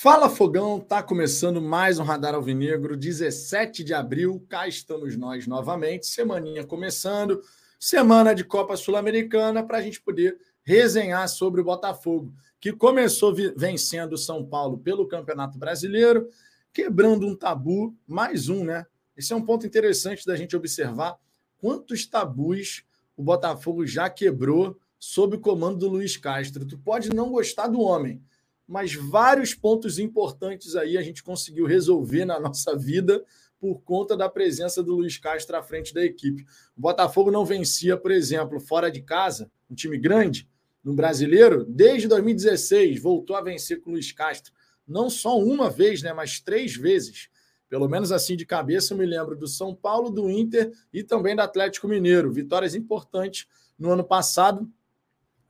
Fala Fogão, tá começando mais um Radar Alvinegro, 17 de abril, cá estamos nós novamente, semaninha começando, semana de Copa Sul-Americana para a gente poder resenhar sobre o Botafogo, que começou vencendo o São Paulo pelo Campeonato Brasileiro, quebrando um tabu, mais um, né? Esse é um ponto interessante da gente observar quantos tabus o Botafogo já quebrou sob o comando do Luiz Castro. Tu pode não gostar do homem, mas vários pontos importantes aí a gente conseguiu resolver na nossa vida por conta da presença do Luiz Castro à frente da equipe. O Botafogo não vencia, por exemplo, fora de casa, um time grande, no brasileiro, desde 2016, voltou a vencer com o Luiz Castro. Não só uma vez, né, mas três vezes. Pelo menos assim de cabeça, eu me lembro do São Paulo, do Inter e também do Atlético Mineiro. Vitórias importantes no ano passado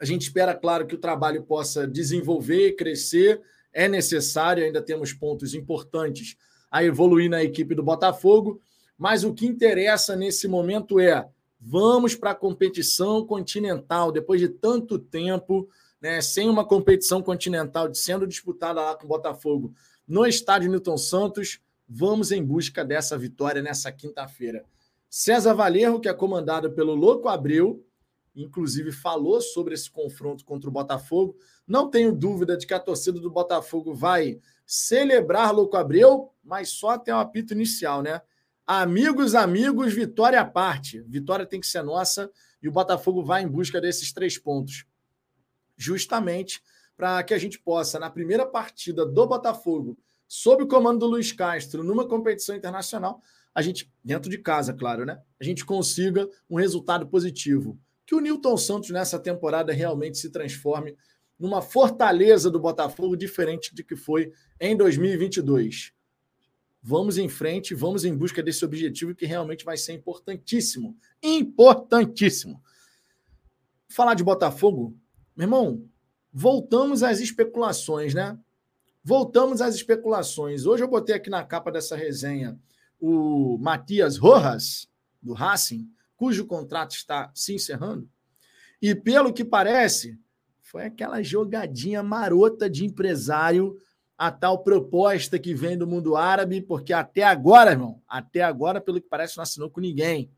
a gente espera, claro, que o trabalho possa desenvolver, crescer. É necessário, ainda temos pontos importantes a evoluir na equipe do Botafogo. Mas o que interessa nesse momento é vamos para a competição continental. Depois de tanto tempo, né, sem uma competição continental sendo disputada lá com o Botafogo no estádio Newton Santos, vamos em busca dessa vitória nessa quinta-feira. César Valerro, que é comandado pelo Louco Abreu, inclusive falou sobre esse confronto contra o Botafogo. Não tenho dúvida de que a torcida do Botafogo vai celebrar Louco Abreu, mas só até o apito inicial, né? Amigos, amigos, vitória à parte. Vitória tem que ser nossa e o Botafogo vai em busca desses três pontos. Justamente para que a gente possa, na primeira partida do Botafogo, sob o comando do Luiz Castro, numa competição internacional, a gente, dentro de casa, claro, né? A gente consiga um resultado positivo que o Newton Santos nessa temporada realmente se transforme numa fortaleza do Botafogo diferente de que foi em 2022. Vamos em frente, vamos em busca desse objetivo que realmente vai ser importantíssimo. Importantíssimo. Falar de Botafogo, meu irmão, voltamos às especulações, né? Voltamos às especulações. Hoje eu botei aqui na capa dessa resenha o Matias Rojas, do Racing, cujo contrato está se encerrando. E pelo que parece, foi aquela jogadinha marota de empresário, a tal proposta que vem do mundo árabe, porque até agora, irmão, até agora, pelo que parece, não assinou com ninguém.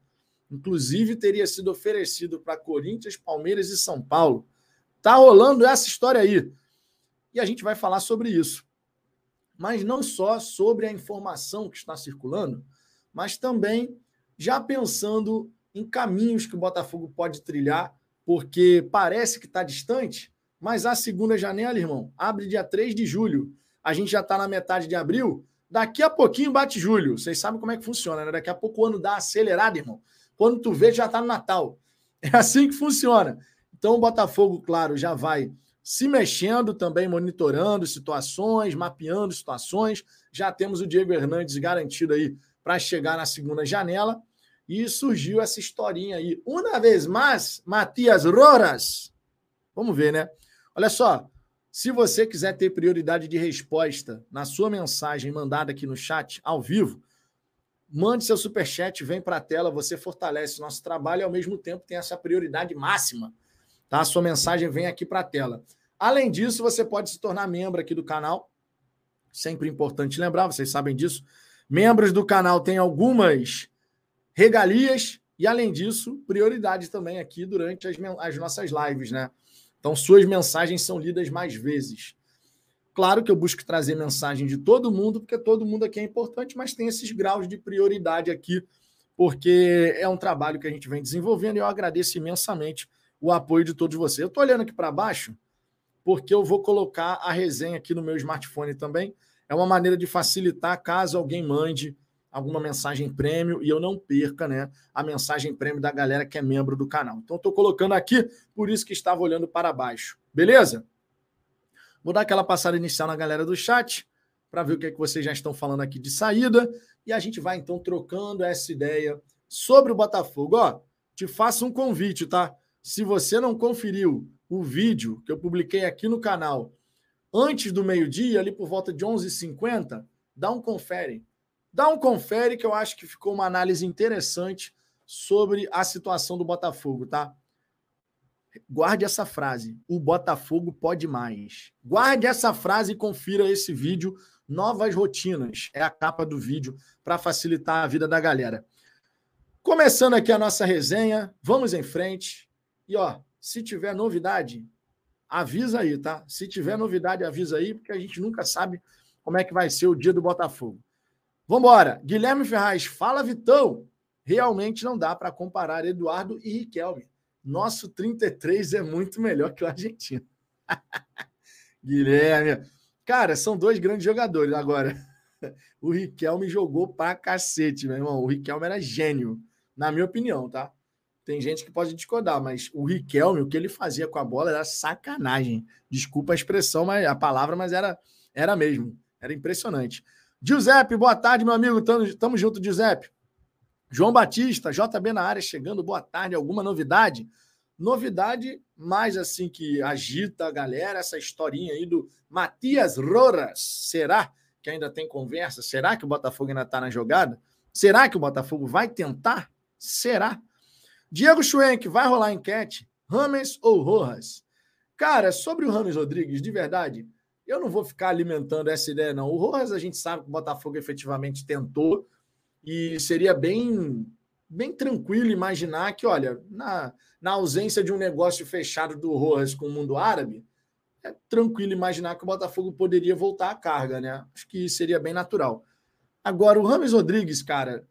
Inclusive, teria sido oferecido para Corinthians, Palmeiras e São Paulo. Tá rolando essa história aí. E a gente vai falar sobre isso. Mas não só sobre a informação que está circulando, mas também já pensando em caminhos que o Botafogo pode trilhar, porque parece que está distante, mas a segunda janela, irmão, abre dia 3 de julho. A gente já está na metade de abril. Daqui a pouquinho bate julho. Vocês sabem como é que funciona, né? Daqui a pouco o ano dá acelerada, irmão. Quando tu vê, já está no Natal. É assim que funciona. Então o Botafogo, claro, já vai se mexendo também, monitorando situações, mapeando situações. Já temos o Diego Hernandes garantido aí para chegar na segunda janela. E surgiu essa historinha aí. Uma vez mais, Matias Roras. Vamos ver, né? Olha só. Se você quiser ter prioridade de resposta na sua mensagem mandada aqui no chat, ao vivo, mande seu superchat, vem para a tela, você fortalece nosso trabalho e ao mesmo tempo tem essa prioridade máxima. Tá? A sua mensagem vem aqui para a tela. Além disso, você pode se tornar membro aqui do canal. Sempre importante lembrar, vocês sabem disso. Membros do canal têm algumas regalias e, além disso, prioridade também aqui durante as, as nossas lives, né? Então, suas mensagens são lidas mais vezes. Claro que eu busco trazer mensagem de todo mundo, porque todo mundo aqui é importante, mas tem esses graus de prioridade aqui, porque é um trabalho que a gente vem desenvolvendo e eu agradeço imensamente o apoio de todos vocês. Eu estou olhando aqui para baixo, porque eu vou colocar a resenha aqui no meu smartphone também. É uma maneira de facilitar caso alguém mande alguma mensagem prêmio e eu não perca né, a mensagem prêmio da galera que é membro do canal. Então, estou colocando aqui, por isso que estava olhando para baixo. Beleza? Vou dar aquela passada inicial na galera do chat para ver o que, é que vocês já estão falando aqui de saída. E a gente vai então trocando essa ideia sobre o Botafogo. Ó, te faço um convite, tá? Se você não conferiu o vídeo que eu publiquei aqui no canal antes do meio-dia, ali por volta de 11h50, dá um confere Dá um confere que eu acho que ficou uma análise interessante sobre a situação do Botafogo, tá? Guarde essa frase. O Botafogo pode mais. Guarde essa frase e confira esse vídeo. Novas rotinas é a capa do vídeo para facilitar a vida da galera. Começando aqui a nossa resenha, vamos em frente. E ó, se tiver novidade, avisa aí, tá? Se tiver novidade, avisa aí, porque a gente nunca sabe como é que vai ser o dia do Botafogo. Vambora. Guilherme Ferraz, fala Vitão. Realmente não dá para comparar Eduardo e Riquelme. Nosso 33 é muito melhor que o argentino. Guilherme. Cara, são dois grandes jogadores. Agora, o Riquelme jogou pra cacete, meu irmão. O Riquelme era gênio, na minha opinião, tá? Tem gente que pode discordar, mas o Riquelme, o que ele fazia com a bola era sacanagem. Desculpa a expressão, mas a palavra, mas era, era mesmo. Era impressionante. Giuseppe, boa tarde, meu amigo. Tamo, tamo junto, Giuseppe. João Batista, JB na área chegando, boa tarde. Alguma novidade? Novidade mais assim que agita a galera, essa historinha aí do Matias Roras. Será que ainda tem conversa? Será que o Botafogo ainda está na jogada? Será que o Botafogo vai tentar? Será? Diego Schwenk, vai rolar enquete? Rames ou Rojas? Cara, sobre o Rames Rodrigues, de verdade, eu não vou ficar alimentando essa ideia, não. O Rojas, a gente sabe que o Botafogo efetivamente tentou, e seria bem, bem tranquilo imaginar que, olha, na, na ausência de um negócio fechado do Rojas com o mundo árabe, é tranquilo imaginar que o Botafogo poderia voltar à carga, né? Acho que seria bem natural. Agora, o Rames Rodrigues, cara,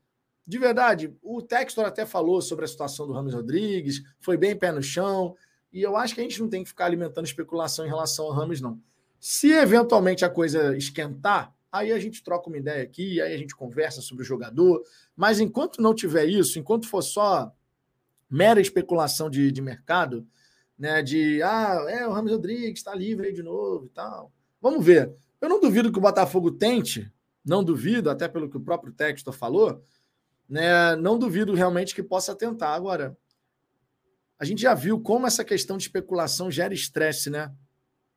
de verdade, o Textor até falou sobre a situação do Rames Rodrigues, foi bem pé no chão, e eu acho que a gente não tem que ficar alimentando especulação em relação ao Rames, não. Se eventualmente a coisa esquentar, aí a gente troca uma ideia aqui, aí a gente conversa sobre o jogador. Mas enquanto não tiver isso, enquanto for só mera especulação de, de mercado, né? De ah, é, o Ramos Rodrigues está livre aí de novo e tal. Vamos ver. Eu não duvido que o Botafogo tente, não duvido, até pelo que o próprio Textor falou, né? Não duvido realmente que possa tentar. Agora, a gente já viu como essa questão de especulação gera estresse, né?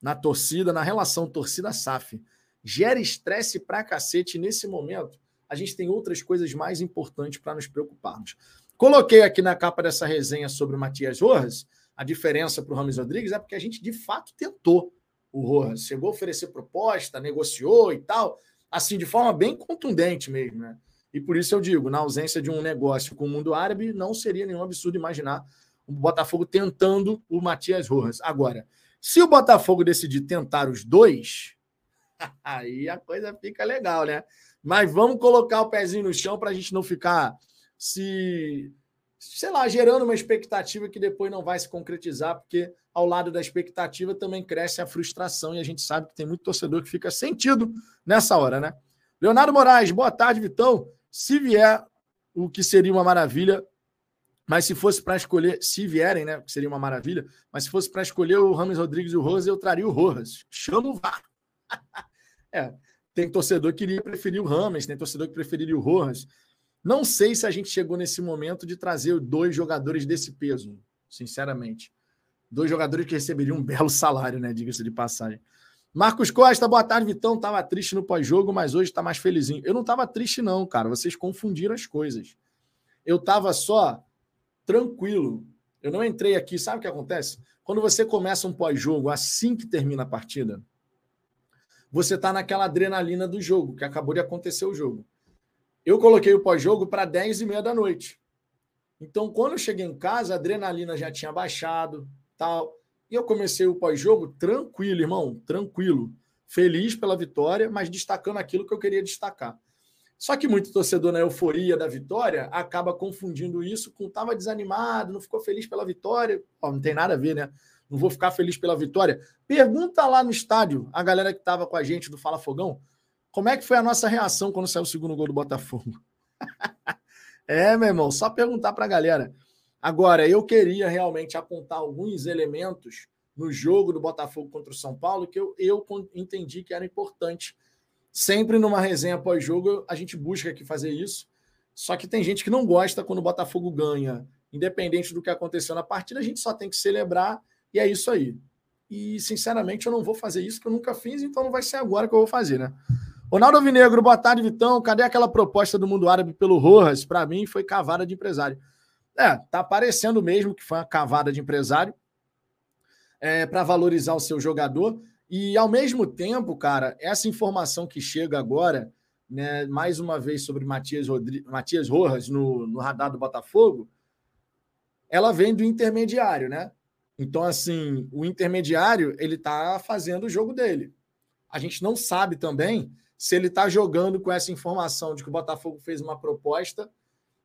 Na torcida, na relação torcida-SAF gera estresse pra cacete. nesse momento, a gente tem outras coisas mais importantes para nos preocuparmos. Coloquei aqui na capa dessa resenha sobre o Matias Rojas, a diferença para o Ramos Rodrigues é porque a gente de fato tentou o Rojas. Chegou a oferecer proposta, negociou e tal, assim, de forma bem contundente mesmo, né? E por isso eu digo, na ausência de um negócio com o mundo árabe, não seria nenhum absurdo imaginar o Botafogo tentando o Matias Rojas. Agora, se o Botafogo decidir tentar os dois, Aí a coisa fica legal, né? Mas vamos colocar o pezinho no chão para a gente não ficar se, sei lá, gerando uma expectativa que depois não vai se concretizar, porque ao lado da expectativa também cresce a frustração e a gente sabe que tem muito torcedor que fica sentido nessa hora, né? Leonardo Moraes, boa tarde, Vitão. Se vier, o que seria uma maravilha, mas se fosse para escolher, se vierem, né, seria uma maravilha, mas se fosse para escolher o Ramos Rodrigues e o Rojas, eu traria o Rojas. Chama o VAR. É, tem torcedor que iria preferir o Rames, tem torcedor que preferiria o Rojas. Não sei se a gente chegou nesse momento de trazer dois jogadores desse peso, sinceramente. Dois jogadores que receberiam um belo salário, né? Diga-se de passagem. Marcos Costa, boa tarde, Vitão. Tava triste no pós-jogo, mas hoje tá mais felizinho. Eu não tava triste, não, cara. Vocês confundiram as coisas. Eu tava só tranquilo. Eu não entrei aqui. Sabe o que acontece? Quando você começa um pós-jogo assim que termina a partida, você está naquela adrenalina do jogo, que acabou de acontecer o jogo. Eu coloquei o pós-jogo para 10 e meia da noite. Então, quando eu cheguei em casa, a adrenalina já tinha baixado, tal. E eu comecei o pós-jogo tranquilo, irmão, tranquilo. Feliz pela vitória, mas destacando aquilo que eu queria destacar. Só que muito torcedor na euforia da vitória acaba confundindo isso com estava desanimado, não ficou feliz pela vitória. não tem nada a ver, né? não vou ficar feliz pela vitória. Pergunta lá no estádio, a galera que estava com a gente do Fala Fogão, como é que foi a nossa reação quando saiu o segundo gol do Botafogo? é, meu irmão, só perguntar para a galera. Agora, eu queria realmente apontar alguns elementos no jogo do Botafogo contra o São Paulo que eu, eu entendi que era importante. Sempre numa resenha pós-jogo, a gente busca aqui fazer isso. Só que tem gente que não gosta quando o Botafogo ganha. Independente do que aconteceu na partida, a gente só tem que celebrar e é isso aí. E, sinceramente, eu não vou fazer isso, que eu nunca fiz, então não vai ser agora que eu vou fazer, né? Ronaldo Alvinegro, boa tarde, Vitão. Cadê aquela proposta do mundo árabe pelo Rojas? Para mim, foi cavada de empresário. É, tá parecendo mesmo que foi uma cavada de empresário. é, para valorizar o seu jogador. E ao mesmo tempo, cara, essa informação que chega agora, né, mais uma vez sobre Matias, Rodri... Matias Rojas no, no radar do Botafogo, ela vem do intermediário, né? Então, assim, o intermediário ele está fazendo o jogo dele. A gente não sabe também se ele está jogando com essa informação de que o Botafogo fez uma proposta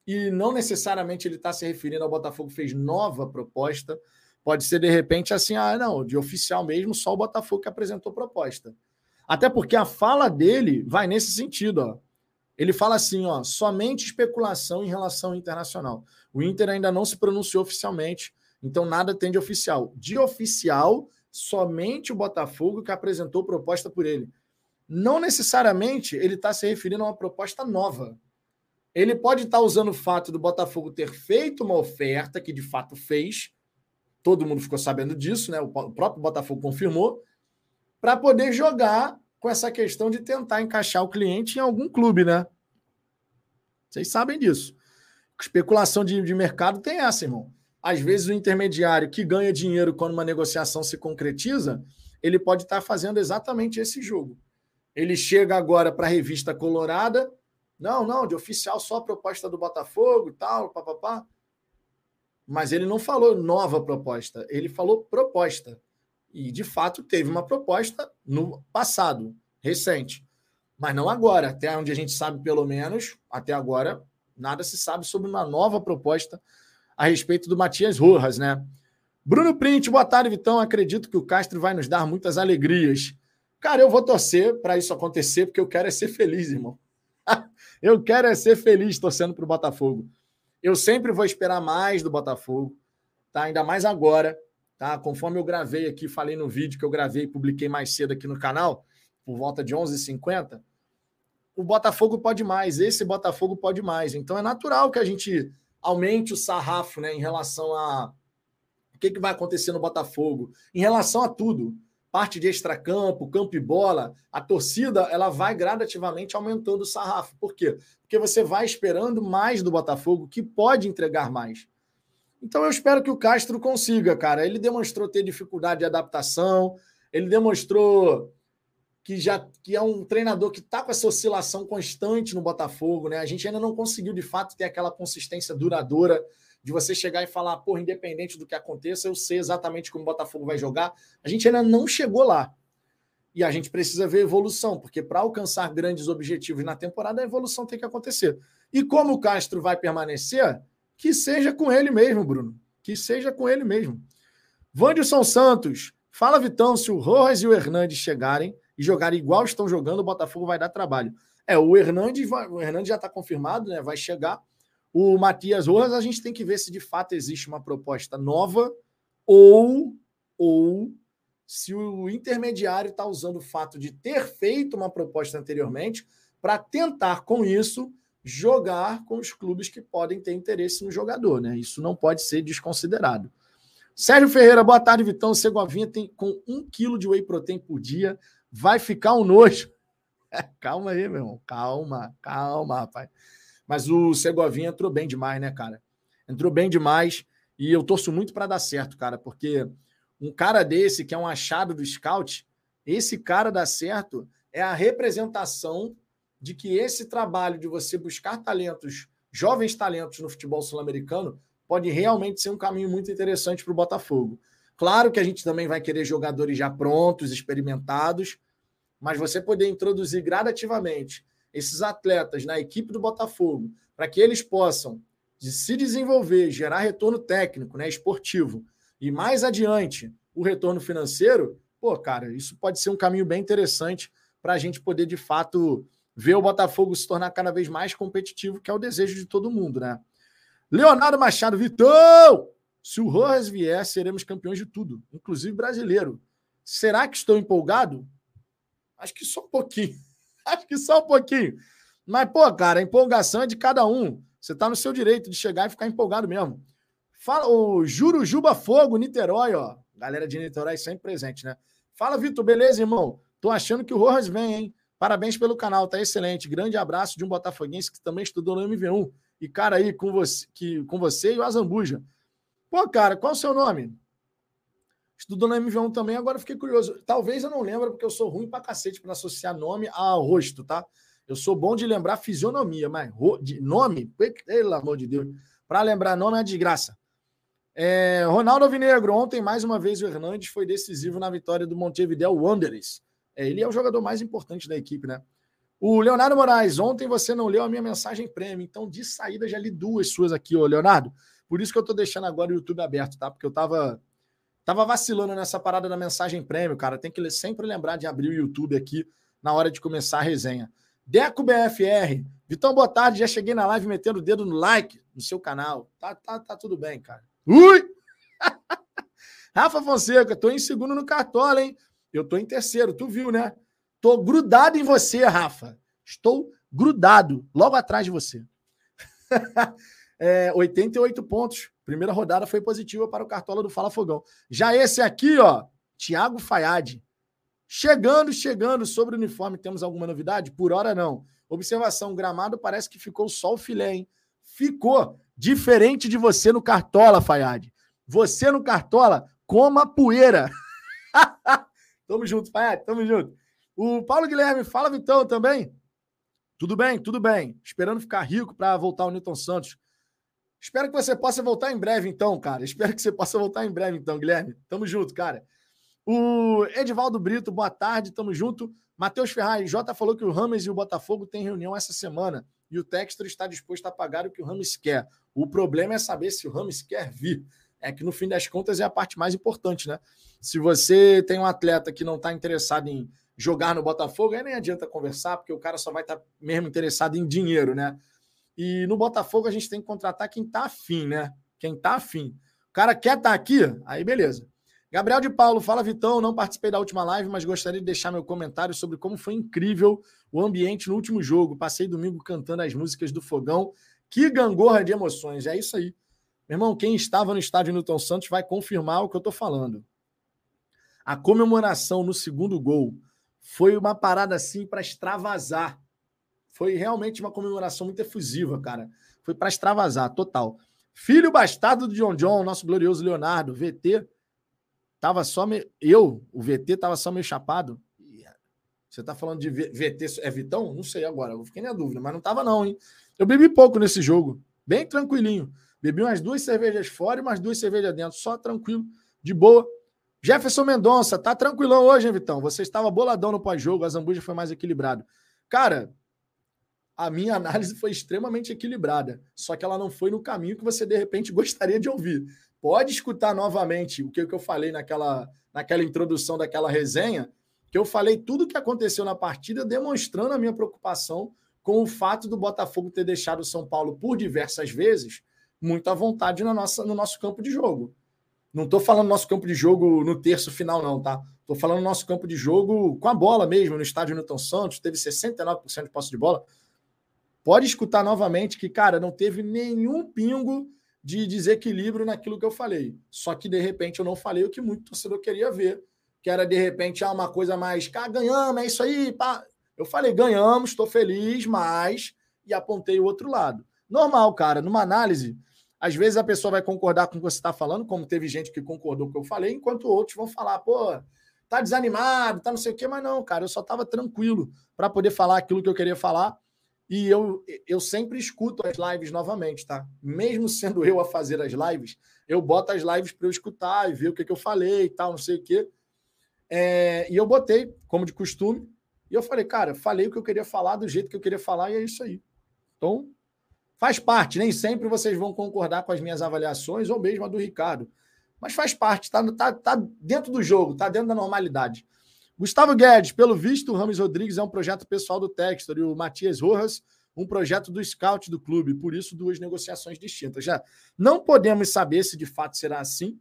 e não necessariamente ele está se referindo ao Botafogo fez nova proposta, Pode ser, de repente, assim, ah, não, de oficial mesmo, só o Botafogo que apresentou proposta. Até porque a fala dele vai nesse sentido, ó. Ele fala assim, ó, somente especulação em relação ao internacional. O Inter ainda não se pronunciou oficialmente, então nada tem de oficial. De oficial, somente o Botafogo que apresentou proposta por ele. Não necessariamente ele está se referindo a uma proposta nova. Ele pode estar tá usando o fato do Botafogo ter feito uma oferta, que de fato fez, todo mundo ficou sabendo disso, né? O próprio Botafogo confirmou, para poder jogar com essa questão de tentar encaixar o cliente em algum clube, né? Vocês sabem disso. Especulação de, de mercado tem essa, irmão. Às vezes o intermediário que ganha dinheiro quando uma negociação se concretiza, ele pode estar fazendo exatamente esse jogo. Ele chega agora para a revista Colorada, não, não, de oficial só a proposta do Botafogo e tal, papapá. Mas ele não falou nova proposta, ele falou proposta. E, de fato, teve uma proposta no passado, recente. Mas não agora. Até onde a gente sabe, pelo menos, até agora, nada se sabe sobre uma nova proposta a respeito do Matias Rojas, né? Bruno Print, boa tarde, Vitão. Acredito que o Castro vai nos dar muitas alegrias. Cara, eu vou torcer para isso acontecer, porque eu quero é ser feliz, irmão. eu quero é ser feliz torcendo para o Botafogo. Eu sempre vou esperar mais do Botafogo, tá? Ainda mais agora, tá? Conforme eu gravei aqui, falei no vídeo que eu gravei e publiquei mais cedo aqui no canal, por volta de 11h50, o Botafogo pode mais, esse Botafogo pode mais. Então é natural que a gente aumente o sarrafo, né, em relação a o que, que vai acontecer no Botafogo, em relação a tudo parte de extracampo, campo e bola, a torcida ela vai gradativamente aumentando o sarrafo. Por quê? Porque você vai esperando mais do Botafogo, que pode entregar mais. Então eu espero que o Castro consiga, cara. Ele demonstrou ter dificuldade de adaptação, ele demonstrou que já que é um treinador que está com essa oscilação constante no Botafogo, né? A gente ainda não conseguiu de fato ter aquela consistência duradoura de você chegar e falar, porra, independente do que aconteça, eu sei exatamente como o Botafogo vai jogar. A gente ainda não chegou lá. E a gente precisa ver evolução, porque para alcançar grandes objetivos na temporada, a evolução tem que acontecer. E como o Castro vai permanecer, que seja com ele mesmo, Bruno. Que seja com ele mesmo. Wanderson Santos, fala Vitão, se o Rojas e o Hernandes chegarem e jogarem igual estão jogando, o Botafogo vai dar trabalho. É, o Hernandes, o Hernandes já está confirmado, né? Vai chegar. O Matias Rojas, a gente tem que ver se de fato existe uma proposta nova ou, ou se o intermediário está usando o fato de ter feito uma proposta anteriormente para tentar, com isso, jogar com os clubes que podem ter interesse no jogador. Né? Isso não pode ser desconsiderado. Sérgio Ferreira, boa tarde, Vitão. Segovinha tem com um quilo de whey protein por dia. Vai ficar um nojo. calma aí, meu irmão. Calma, calma, rapaz. Mas o Segovinha entrou bem demais, né, cara? Entrou bem demais. E eu torço muito para dar certo, cara, porque um cara desse, que é um achado do scout, esse cara dá certo é a representação de que esse trabalho de você buscar talentos, jovens talentos no futebol sul-americano, pode realmente ser um caminho muito interessante para o Botafogo. Claro que a gente também vai querer jogadores já prontos, experimentados, mas você poder introduzir gradativamente esses atletas na equipe do Botafogo, para que eles possam se desenvolver, gerar retorno técnico, né, esportivo, e mais adiante o retorno financeiro, pô, cara, isso pode ser um caminho bem interessante para a gente poder, de fato, ver o Botafogo se tornar cada vez mais competitivo, que é o desejo de todo mundo, né? Leonardo Machado, Vitão! Se o Rojas vier, seremos campeões de tudo, inclusive brasileiro. Será que estou empolgado? Acho que só um pouquinho. Acho que só um pouquinho. Mas, pô, cara, a empolgação é de cada um. Você tá no seu direito de chegar e ficar empolgado mesmo. Fala, o Jurujuba Fogo, Niterói, ó. Galera de Niterói sempre presente, né? Fala, Vitor, beleza, irmão? Tô achando que o Rojas vem, hein? Parabéns pelo canal, tá excelente. Grande abraço de um botafoguense que também estudou no MV1. E, cara, aí, com você, que, com você e o Azambuja. Pô, cara, qual o seu nome? Estudou na MV1 também, agora fiquei curioso. Talvez eu não lembre, porque eu sou ruim pra cacete para associar nome a rosto, tá? Eu sou bom de lembrar fisionomia, mas de nome, pelo amor de Deus, para lembrar nome é desgraça. É, Ronaldo Alvinegro, ontem mais uma vez o Hernandes foi decisivo na vitória do Montevideo Wanderers. É, ele é o jogador mais importante da equipe, né? O Leonardo Moraes, ontem você não leu a minha mensagem prêmio, então de saída já li duas suas aqui, ô Leonardo. Por isso que eu tô deixando agora o YouTube aberto, tá? Porque eu tava Tava vacilando nessa parada da mensagem prêmio, cara. Tem que sempre lembrar de abrir o YouTube aqui na hora de começar a resenha. Deco BFR. Vitão, boa tarde. Já cheguei na live metendo o dedo no like no seu canal. Tá, tá, tá tudo bem, cara. Ui! Rafa Fonseca, tô em segundo no Cartola, hein? Eu tô em terceiro, tu viu, né? Tô grudado em você, Rafa. Estou grudado, logo atrás de você. é, 88 pontos. Primeira rodada foi positiva para o Cartola do Fala Fogão. Já esse aqui, ó, Thiago Fayad. Chegando, chegando sobre o uniforme, temos alguma novidade? Por hora não. Observação: gramado parece que ficou só o filé, hein? Ficou. Diferente de você no Cartola, Fayad. Você no Cartola, coma poeira. tamo junto, Fayad, tamo junto. O Paulo Guilherme, fala Vitão também. Tudo bem, tudo bem. Esperando ficar rico para voltar o Newton Santos. Espero que você possa voltar em breve, então, cara. Espero que você possa voltar em breve, então, Guilherme. Tamo junto, cara. O Edivaldo Brito, boa tarde, tamo junto. Matheus Ferraz, Jota falou que o Rames e o Botafogo têm reunião essa semana e o Textor está disposto a pagar o que o Rames quer. O problema é saber se o Rames quer vir. É que no fim das contas é a parte mais importante, né? Se você tem um atleta que não está interessado em jogar no Botafogo, aí nem adianta conversar, porque o cara só vai estar tá mesmo interessado em dinheiro, né? E no Botafogo a gente tem que contratar quem tá afim, né? Quem tá afim. O cara quer estar tá aqui, aí beleza. Gabriel de Paulo, fala Vitão, não participei da última live, mas gostaria de deixar meu comentário sobre como foi incrível o ambiente no último jogo. Passei domingo cantando as músicas do Fogão. Que gangorra de emoções, é isso aí. Meu irmão, quem estava no estádio Newton Santos vai confirmar o que eu estou falando. A comemoração no segundo gol foi uma parada assim para extravasar. Foi realmente uma comemoração muito efusiva, cara. Foi para extravasar, total. Filho bastardo do John John, nosso glorioso Leonardo, VT, tava só meio. Eu, o VT, tava só meio chapado. Você tá falando de VT, é Vitão? Não sei agora, eu fiquei na dúvida, mas não tava, não, hein? Eu bebi pouco nesse jogo, bem tranquilinho. Bebi umas duas cervejas fora e umas duas cervejas dentro, só tranquilo, de boa. Jefferson Mendonça, tá tranquilão hoje, hein, Vitão? Você estava boladão no pós-jogo, a Zambuja foi mais equilibrado. Cara, a minha análise foi extremamente equilibrada, só que ela não foi no caminho que você de repente gostaria de ouvir. Pode escutar novamente o que eu falei naquela, naquela introdução daquela resenha, que eu falei tudo o que aconteceu na partida, demonstrando a minha preocupação com o fato do Botafogo ter deixado o São Paulo por diversas vezes muito à vontade na nossa, no nosso campo de jogo. Não estou falando nosso campo de jogo no terço final, não, tá? Estou falando nosso campo de jogo com a bola mesmo, no estádio Newton Santos, teve 69% de posse de bola pode escutar novamente que, cara, não teve nenhum pingo de desequilíbrio naquilo que eu falei. Só que, de repente, eu não falei o que muito torcedor queria ver, que era, de repente, ah, uma coisa mais, cara, ganhamos, é isso aí, pá. Eu falei, ganhamos, estou feliz, mas... E apontei o outro lado. Normal, cara, numa análise, às vezes a pessoa vai concordar com o que você está falando, como teve gente que concordou com o que eu falei, enquanto outros vão falar, pô, tá desanimado, tá não sei o quê, mas não, cara, eu só estava tranquilo para poder falar aquilo que eu queria falar e eu, eu sempre escuto as lives novamente, tá? Mesmo sendo eu a fazer as lives, eu boto as lives para eu escutar e ver o que, que eu falei e tal, não sei o quê. É, e eu botei, como de costume, e eu falei, cara, falei o que eu queria falar do jeito que eu queria falar e é isso aí. Então, faz parte. Nem sempre vocês vão concordar com as minhas avaliações ou mesmo a do Ricardo. Mas faz parte, tá, tá, tá dentro do jogo, tá dentro da normalidade. Gustavo Guedes, pelo visto, o Ramos Rodrigues é um projeto pessoal do Textor e o Matias Rojas, um projeto do scout do clube, por isso duas negociações distintas. Já não podemos saber se de fato será assim,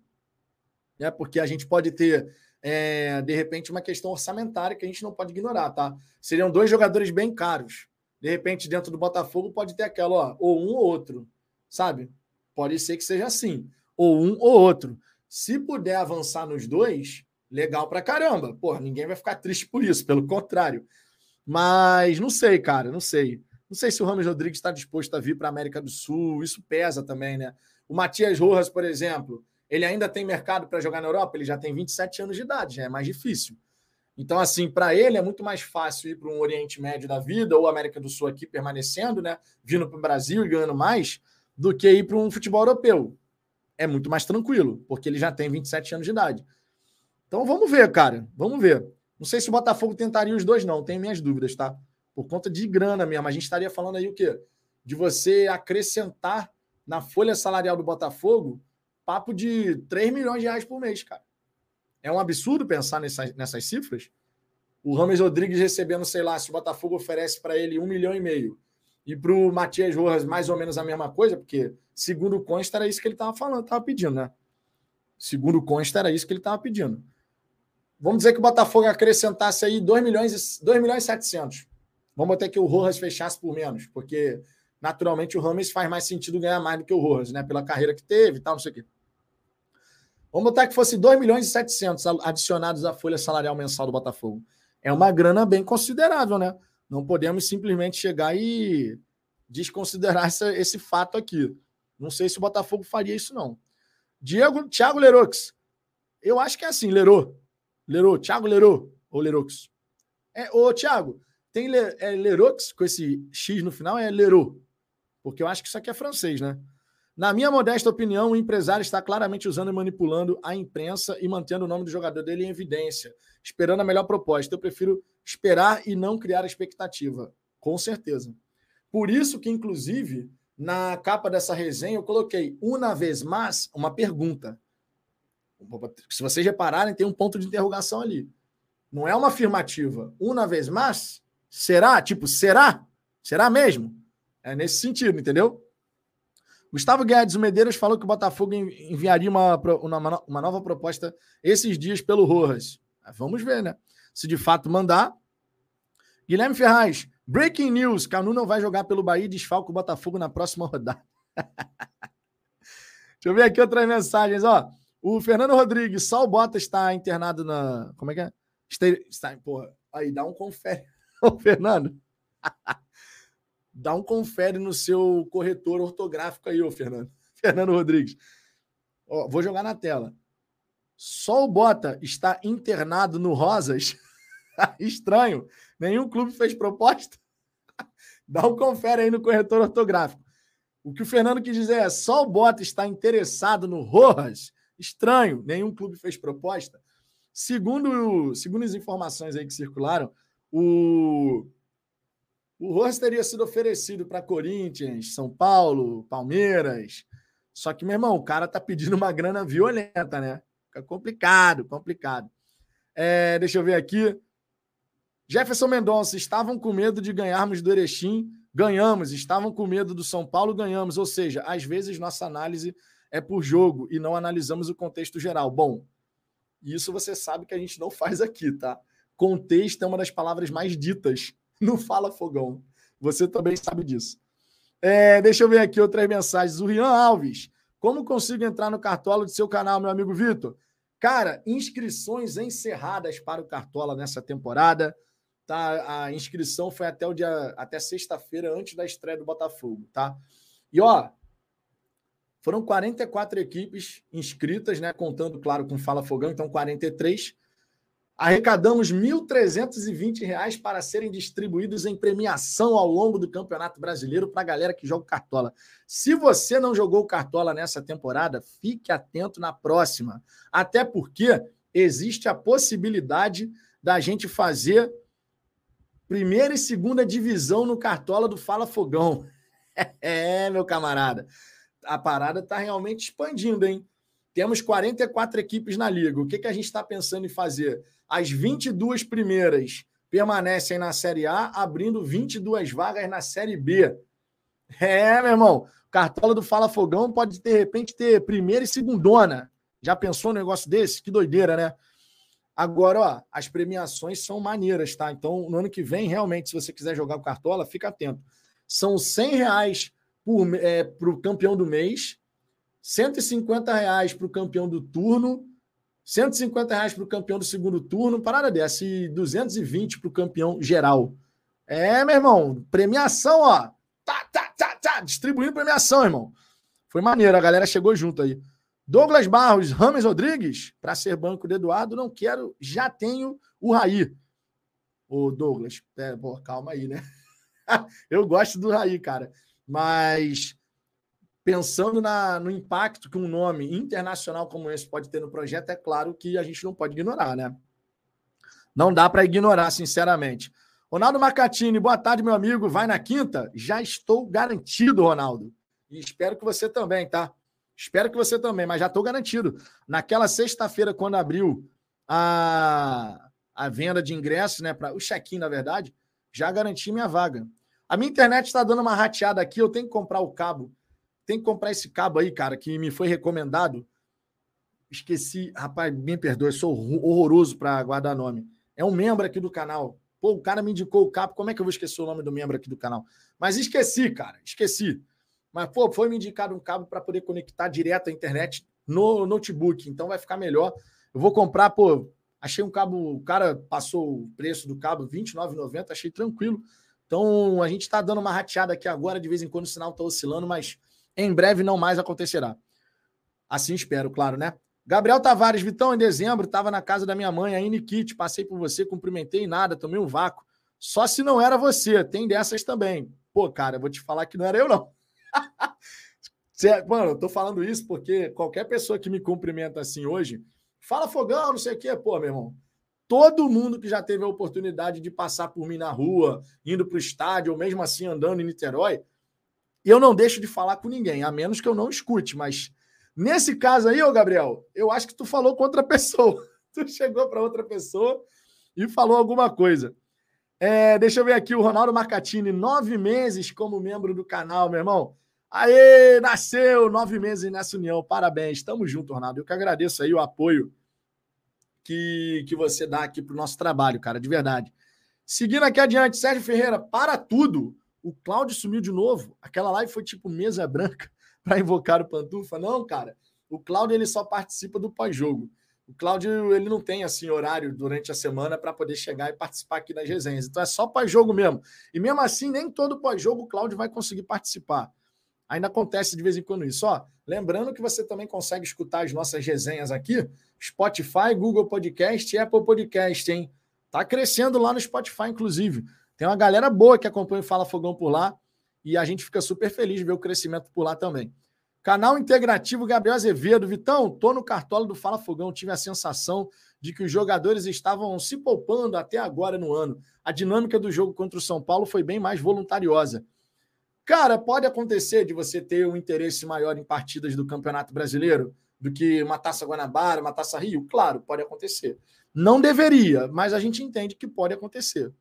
né? Porque a gente pode ter é, de repente uma questão orçamentária que a gente não pode ignorar, tá? Seriam dois jogadores bem caros. De repente, dentro do Botafogo pode ter aquela, ó, ou um ou outro, sabe? Pode ser que seja assim, ou um ou outro. Se puder avançar nos dois, legal pra caramba. Porra, ninguém vai ficar triste por isso, pelo contrário. Mas não sei, cara, não sei. Não sei se o Ramos Rodrigues está disposto a vir para a América do Sul, isso pesa também, né? O Matias Rojas, por exemplo, Ele ainda tem mercado para jogar na Europa? Ele já tem 27 anos de idade, já é mais difícil. Então, assim, para ele é muito mais fácil ir para um Oriente Médio da vida ou América do Sul aqui permanecendo, né? Vindo para o Brasil e ganhando mais, do que ir para um futebol europeu. É muito mais tranquilo, porque ele já tem 27 anos de idade. Então vamos ver, cara. Vamos ver. Não sei se o Botafogo tentaria os dois, não. Tenho minhas dúvidas, tá? Por conta de grana mesmo. A gente estaria falando aí o quê? De você acrescentar na folha salarial do Botafogo papo de 3 milhões de reais por mês, cara. É um absurdo pensar nessas, nessas cifras. O Rames Rodrigues recebendo, sei lá, se o Botafogo oferece para ele um milhão e meio e para o Matias Rojas mais ou menos a mesma coisa, porque segundo Consta era isso que ele estava falando, estava pedindo, né? Segundo Consta era isso que ele estava pedindo. Vamos dizer que o Botafogo acrescentasse aí 2 milhões, 2 milhões e 700. Vamos até que o Rojas fechasse por menos, porque naturalmente o Rames faz mais sentido ganhar mais do que o Rojas, né? Pela carreira que teve e tal, não sei o quê. Vamos botar que fosse 2 milhões e 700 adicionados à folha salarial mensal do Botafogo. É uma grana bem considerável, né? Não podemos simplesmente chegar e desconsiderar essa, esse fato aqui. Não sei se o Botafogo faria isso, não. Diego, Thiago Lerox. Eu acho que é assim, Lerô. Lerô, Thiago Lerô, ou Lerox. É, ô, Thiago, tem Le, é, com esse X no final, é Lerô. Porque eu acho que isso aqui é francês, né? Na minha modesta opinião, o empresário está claramente usando e manipulando a imprensa e mantendo o nome do jogador dele em evidência, esperando a melhor proposta. Eu prefiro esperar e não criar expectativa. Com certeza. Por isso que, inclusive, na capa dessa resenha eu coloquei uma vez mais uma pergunta. Se vocês repararem, tem um ponto de interrogação ali. Não é uma afirmativa. Uma vez mais? Será? Tipo, será? Será mesmo? É nesse sentido, entendeu? Gustavo Guedes Medeiros falou que o Botafogo enviaria uma, uma, uma nova proposta esses dias pelo Rojas. Vamos ver, né? Se de fato mandar. Guilherme Ferraz, breaking news: Canu não vai jogar pelo Bahia e desfalca o Botafogo na próxima rodada. Deixa eu ver aqui outras mensagens, ó. O Fernando Rodrigues, o Bota está internado na. Como é que é? Está, porra. Aí, dá um confere. Ô, Fernando. dá um confere no seu corretor ortográfico aí, ô Fernando. Fernando Rodrigues. Ó, vou jogar na tela. O Bota está internado no Rosas. Estranho. Nenhum clube fez proposta. Dá um confere aí no corretor ortográfico. O que o Fernando quis dizer é: o Bota está interessado no Rojas. Estranho. Nenhum clube fez proposta. Segundo, segundo as informações aí que circularam, o o Rojas teria sido oferecido para Corinthians, São Paulo, Palmeiras. Só que, meu irmão, o cara tá pedindo uma grana violenta, né? Fica complicado, complicado. É, deixa eu ver aqui. Jefferson Mendonça, estavam com medo de ganharmos do Erechim, ganhamos. Estavam com medo do São Paulo, ganhamos. Ou seja, às vezes nossa análise é por jogo e não analisamos o contexto geral. Bom, isso você sabe que a gente não faz aqui, tá? Contexto é uma das palavras mais ditas no Fala Fogão. Você também sabe disso. É, deixa eu ver aqui outras mensagens. O Rian Alves. Como consigo entrar no Cartola do seu canal, meu amigo Vitor? Cara, inscrições encerradas para o Cartola nessa temporada. Tá? A inscrição foi até o dia até sexta-feira, antes da estreia do Botafogo, tá? E ó, foram 44 equipes inscritas, né? Contando, claro, com Fala Fogão, então 43. Arrecadamos R$ 1.320 para serem distribuídos em premiação ao longo do Campeonato Brasileiro para a galera que joga Cartola. Se você não jogou Cartola nessa temporada, fique atento na próxima. Até porque existe a possibilidade da gente fazer primeira e segunda divisão no Cartola do Fala Fogão. É, meu camarada. A parada está realmente expandindo, hein? Temos 44 equipes na liga. O que, que a gente está pensando em fazer? As 22 primeiras permanecem na Série A, abrindo 22 vagas na Série B. É, meu irmão. Cartola do Fala Fogão pode, de repente, ter primeira e segundona. Já pensou no negócio desse? Que doideira, né? Agora, ó, as premiações são maneiras, tá? Então, no ano que vem, realmente, se você quiser jogar o Cartola, fica atento. São 100 reais é, para o campeão do mês, 150 reais para o campeão do turno 150 reais para o campeão do segundo turno, parada dessa, e 220 para o campeão geral. É, meu irmão, premiação, ó. Tá, tá, tá, tá, distribuindo premiação, irmão. Foi maneiro, a galera chegou junto aí. Douglas Barros, Rames Rodrigues, para ser banco do Eduardo, não quero, já tenho o Raí. Ô, Douglas, é, pô, calma aí, né? eu gosto do Raí, cara. Mas pensando na, no impacto que um nome internacional como esse pode ter no projeto, é claro que a gente não pode ignorar, né? Não dá para ignorar, sinceramente. Ronaldo Macatini, boa tarde, meu amigo. Vai na quinta? Já estou garantido, Ronaldo. E espero que você também, tá? Espero que você também, mas já estou garantido. Naquela sexta-feira, quando abriu a, a venda de ingressos, né? Pra, o check-in, na verdade, já garanti minha vaga. A minha internet está dando uma rateada aqui, eu tenho que comprar o cabo. Tem que comprar esse cabo aí, cara, que me foi recomendado. Esqueci, rapaz, me perdoe, sou horroroso para guardar nome. É um membro aqui do canal. Pô, o cara me indicou o cabo, como é que eu vou esquecer o nome do membro aqui do canal? Mas esqueci, cara, esqueci. Mas, pô, foi me indicado um cabo para poder conectar direto à internet no notebook, então vai ficar melhor. Eu vou comprar, pô, achei um cabo, o cara passou o preço do cabo, R$29,90, achei tranquilo. Então, a gente está dando uma rateada aqui agora, de vez em quando o sinal está oscilando, mas em breve não mais acontecerá. Assim espero, claro, né? Gabriel Tavares, Vitão, em dezembro, estava na casa da minha mãe, aí Nikit, passei por você, cumprimentei nada, tomei um vácuo. Só se não era você, tem dessas também. Pô, cara, vou te falar que não era eu, não. Mano, eu tô falando isso porque qualquer pessoa que me cumprimenta assim hoje, fala fogão, não sei o quê, pô, meu irmão. Todo mundo que já teve a oportunidade de passar por mim na rua, indo para o estádio, ou mesmo assim andando em Niterói, eu não deixo de falar com ninguém, a menos que eu não escute. Mas nesse caso aí, ô Gabriel, eu acho que tu falou com outra pessoa. Tu chegou para outra pessoa e falou alguma coisa. É, deixa eu ver aqui o Ronaldo Marcatini, nove meses como membro do canal, meu irmão. Aê, nasceu nove meses nessa união. Parabéns, estamos juntos, Ronaldo. Eu que agradeço aí o apoio que, que você dá aqui para o nosso trabalho, cara, de verdade. Seguindo aqui adiante, Sérgio Ferreira, para tudo. O Cláudio sumiu de novo. Aquela live foi tipo mesa branca para invocar o Pantufa. Não, cara. O Cláudio ele só participa do pós-jogo. O Cláudio ele não tem assim horário durante a semana para poder chegar e participar aqui das resenhas. Então é só pós-jogo mesmo. E mesmo assim, nem todo pós-jogo o Cláudio vai conseguir participar. Ainda acontece de vez em quando isso. Ó, lembrando que você também consegue escutar as nossas resenhas aqui Spotify, Google Podcast e Apple Podcast, hein? Tá crescendo lá no Spotify, inclusive. Tem uma galera boa que acompanha o Fala Fogão por lá e a gente fica super feliz de ver o crescimento por lá também. Canal Integrativo Gabriel Azevedo. Vitão, tô no cartola do Fala Fogão. Tive a sensação de que os jogadores estavam se poupando até agora no ano. A dinâmica do jogo contra o São Paulo foi bem mais voluntariosa. Cara, pode acontecer de você ter um interesse maior em partidas do Campeonato Brasileiro? do que uma taça Guanabara, uma taça Rio? Claro, pode acontecer. Não deveria, mas a gente entende que pode acontecer.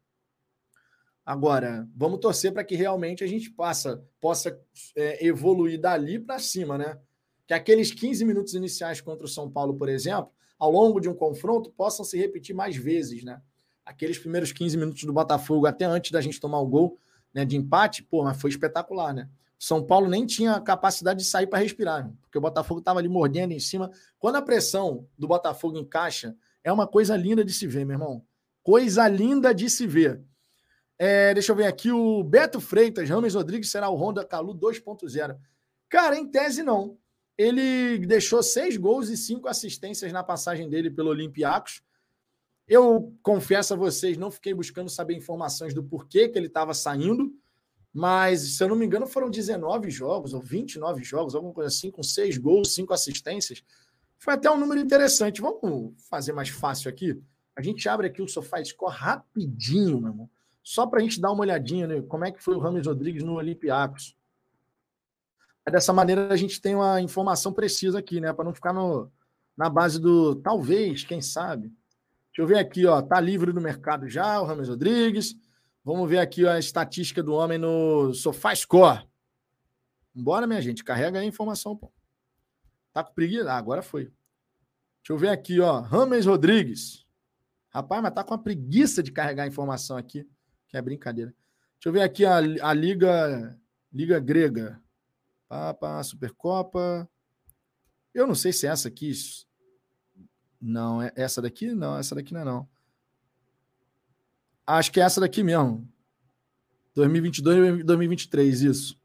Agora, vamos torcer para que realmente a gente passa, possa é, evoluir dali para cima, né? Que aqueles 15 minutos iniciais contra o São Paulo, por exemplo, ao longo de um confronto, possam se repetir mais vezes, né? Aqueles primeiros 15 minutos do Botafogo, até antes da gente tomar o gol né, de empate, pô, mas foi espetacular, né? São Paulo nem tinha capacidade de sair para respirar, porque o Botafogo estava ali mordendo em cima. Quando a pressão do Botafogo encaixa, é uma coisa linda de se ver, meu irmão. Coisa linda de se ver. É, deixa eu ver aqui o Beto Freitas, Rames Rodrigues será o Honda Calu 2.0. Cara, em tese não. Ele deixou seis gols e cinco assistências na passagem dele pelo Olympiacos. Eu confesso a vocês, não fiquei buscando saber informações do porquê que ele estava saindo. Mas, se eu não me engano, foram 19 jogos ou 29 jogos, alguma coisa assim, com seis gols, cinco assistências. Foi até um número interessante. Vamos fazer mais fácil aqui? A gente abre aqui o Sofá Score rapidinho, meu irmão. Só para a gente dar uma olhadinha, né? Como é que foi o Rames Rodrigues no Olympiacos. Dessa maneira a gente tem uma informação precisa aqui, né? Para não ficar no, na base do talvez, quem sabe. Deixa eu ver aqui, ó. Tá livre do mercado já, o Rames Rodrigues. Vamos ver aqui a estatística do homem no SofaScore. Bora, minha gente, carrega aí a informação, pô. Tá com preguiça? Ah, agora foi. Deixa eu ver aqui, ó. Rames Rodrigues. Rapaz, mas tá com a preguiça de carregar a informação aqui, que é brincadeira. Deixa eu ver aqui a, a Liga Liga Grega. Papa, Supercopa. Eu não sei se é essa aqui. Não, é essa daqui? Não, essa daqui não é não. Acho que é essa daqui mesmo. 2022 2023, isso.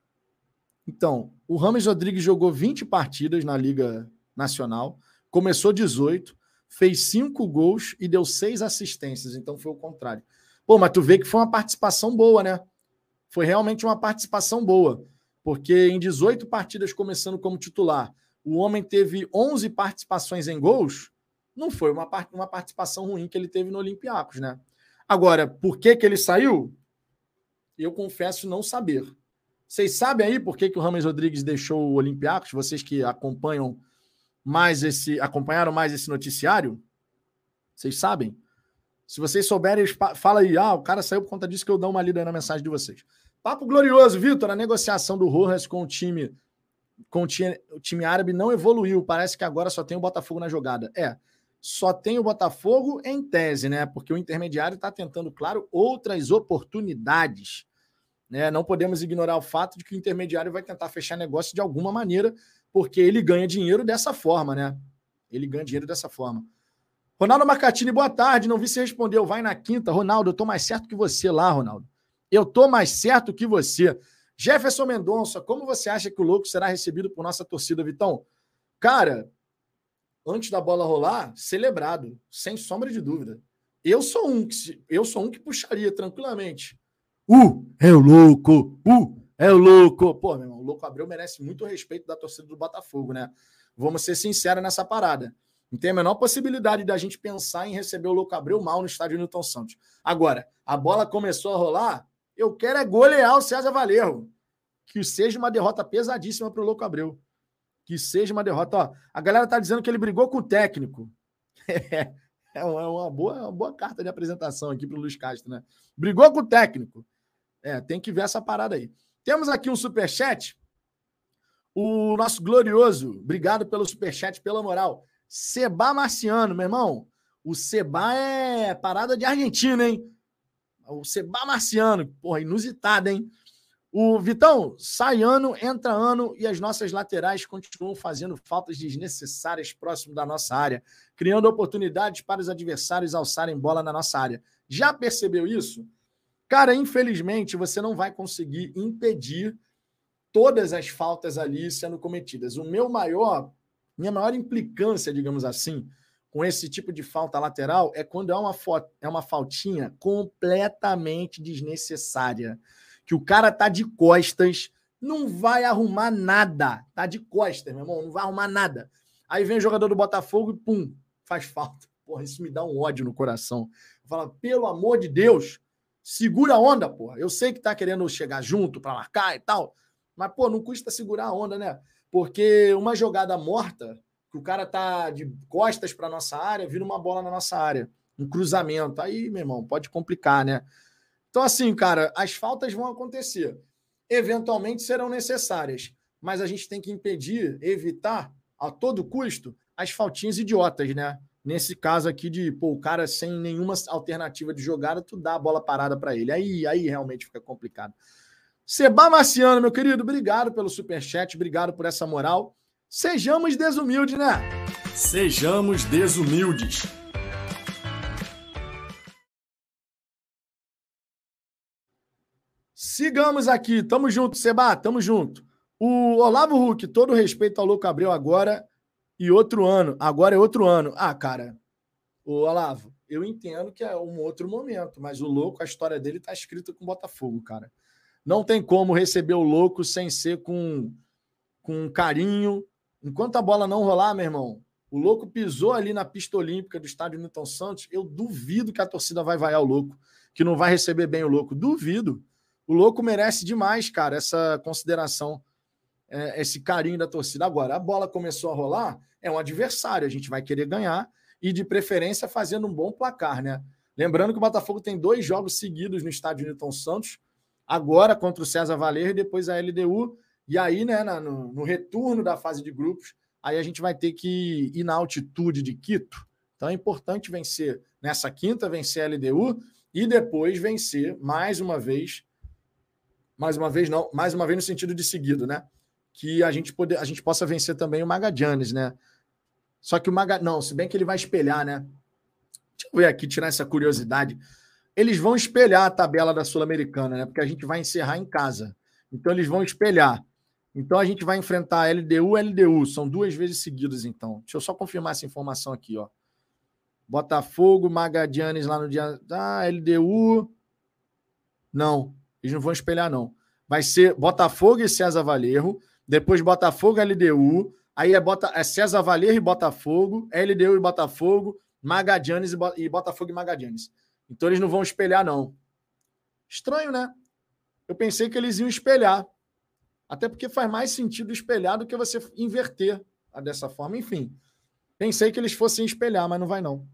Então, o Rames Rodrigues jogou 20 partidas na Liga nacional, começou 18, fez cinco gols e deu seis assistências. Então foi o contrário. Pô, mas tu vê que foi uma participação boa, né? Foi realmente uma participação boa. Porque em 18 partidas começando como titular, o homem teve 11 participações em gols. Não foi uma, uma participação ruim que ele teve no Olympiacos, né? Agora, por que, que ele saiu? Eu confesso não saber. Vocês sabem aí por que, que o Rames Rodrigues deixou o Olympiacos? Vocês que acompanham mais esse, acompanharam mais esse noticiário? Vocês sabem? Se vocês souberem, fala aí. Ah, o cara saiu por conta disso que eu dou uma lida na mensagem de vocês. Papo glorioso, Vitor. A negociação do Rojas com o time com o time, o time árabe não evoluiu. Parece que agora só tem o Botafogo na jogada. É, só tem o Botafogo em tese, né? Porque o intermediário está tentando, claro, outras oportunidades. Né? Não podemos ignorar o fato de que o intermediário vai tentar fechar negócio de alguma maneira, porque ele ganha dinheiro dessa forma, né? Ele ganha dinheiro dessa forma. Ronaldo Marcatini, boa tarde. Não vi se respondeu. Vai na quinta. Ronaldo, eu tô mais certo que você lá, Ronaldo. Eu tô mais certo que você. Jefferson Mendonça, como você acha que o louco será recebido por nossa torcida, Vitão? Cara, antes da bola rolar, celebrado, sem sombra de dúvida. Eu sou um que eu sou um que puxaria tranquilamente. Uh, é o louco! Uh, é o louco! Pô, meu irmão, o louco Abreu merece muito respeito da torcida do Botafogo, né? Vamos ser sinceros nessa parada. Não tem a menor possibilidade da gente pensar em receber o Louco Abreu mal no estádio Newton Santos. Agora, a bola começou a rolar, eu quero é golear o César Valerro. Que seja uma derrota pesadíssima para o Louco Abreu. Que seja uma derrota. Ó, a galera tá dizendo que ele brigou com o técnico. É, é uma boa, uma boa carta de apresentação aqui para o Luiz Castro, né? Brigou com o técnico. É, tem que ver essa parada aí. Temos aqui um superchat. O nosso glorioso, obrigado pelo superchat, pela moral. Seba Marciano, meu irmão. O Seba é parada de Argentina, hein? O Seba Marciano, porra, inusitado, hein? O Vitão, sai ano, entra ano e as nossas laterais continuam fazendo faltas desnecessárias próximo da nossa área, criando oportunidades para os adversários alçarem bola na nossa área. Já percebeu isso? Cara, infelizmente você não vai conseguir impedir todas as faltas ali sendo cometidas. O meu maior minha maior implicância, digamos assim, com esse tipo de falta lateral é quando é uma, é uma faltinha completamente desnecessária. Que o cara tá de costas, não vai arrumar nada. Tá de costas, meu irmão, não vai arrumar nada. Aí vem o jogador do Botafogo e pum, faz falta. Porra, isso me dá um ódio no coração. Fala, pelo amor de Deus, segura a onda, porra. Eu sei que tá querendo chegar junto para marcar e tal, mas, pô, não custa segurar a onda, né? Porque uma jogada morta, que o cara tá de costas para nossa área, vira uma bola na nossa área, um cruzamento. Aí, meu irmão, pode complicar, né? Então, assim, cara, as faltas vão acontecer. Eventualmente serão necessárias, mas a gente tem que impedir, evitar a todo custo as faltinhas idiotas, né? Nesse caso aqui de, pô, o cara sem nenhuma alternativa de jogada, tu dá a bola parada para ele. Aí, aí realmente fica complicado. Seba Marciano, meu querido, obrigado pelo superchat, obrigado por essa moral. Sejamos desumildes, né? Sejamos desumildes. Sigamos aqui, tamo junto, Seba, tamo junto. O Olavo Huck, todo respeito ao Louco Abreu agora e outro ano. Agora é outro ano. Ah, cara, o Olavo, eu entendo que é um outro momento, mas o louco, a história dele tá escrita com Botafogo, cara. Não tem como receber o louco sem ser com, com carinho. Enquanto a bola não rolar, meu irmão, o louco pisou ali na pista olímpica do estádio Newton Santos. Eu duvido que a torcida vai vaiar o louco, que não vai receber bem o louco. Duvido. O louco merece demais, cara, essa consideração, é, esse carinho da torcida. Agora, a bola começou a rolar, é um adversário, a gente vai querer ganhar e, de preferência, fazendo um bom placar, né? Lembrando que o Botafogo tem dois jogos seguidos no estádio Newton Santos agora contra o César Valer e depois a LDU. E aí, né, no, no, retorno da fase de grupos, aí a gente vai ter que ir na altitude de Quito. Então é importante vencer nessa quinta, vencer a LDU e depois vencer mais uma vez. Mais uma vez, não, mais uma vez no sentido de seguido, né? Que a gente, poder, a gente possa vencer também o Magallanes, né? Só que o Maga. Não, se bem que ele vai espelhar, né? Deixa eu ver aqui, tirar essa curiosidade eles vão espelhar a tabela da Sul-Americana, né? Porque a gente vai encerrar em casa. Então eles vão espelhar. Então a gente vai enfrentar LDU e LDU. São duas vezes seguidas, então. Deixa eu só confirmar essa informação aqui, ó. Botafogo, Magadianes lá no dia. Ah, LDU. Não, eles não vão espelhar, não. Vai ser Botafogo e César Valerro, depois Botafogo LDU, aí é, Bota, é César Valerro e Botafogo, LDU e Botafogo, Magadianes e, Botafogo e Magadianes. Então eles não vão espelhar, não. Estranho, né? Eu pensei que eles iam espelhar. Até porque faz mais sentido espelhar do que você inverter dessa forma. Enfim, pensei que eles fossem espelhar, mas não vai não.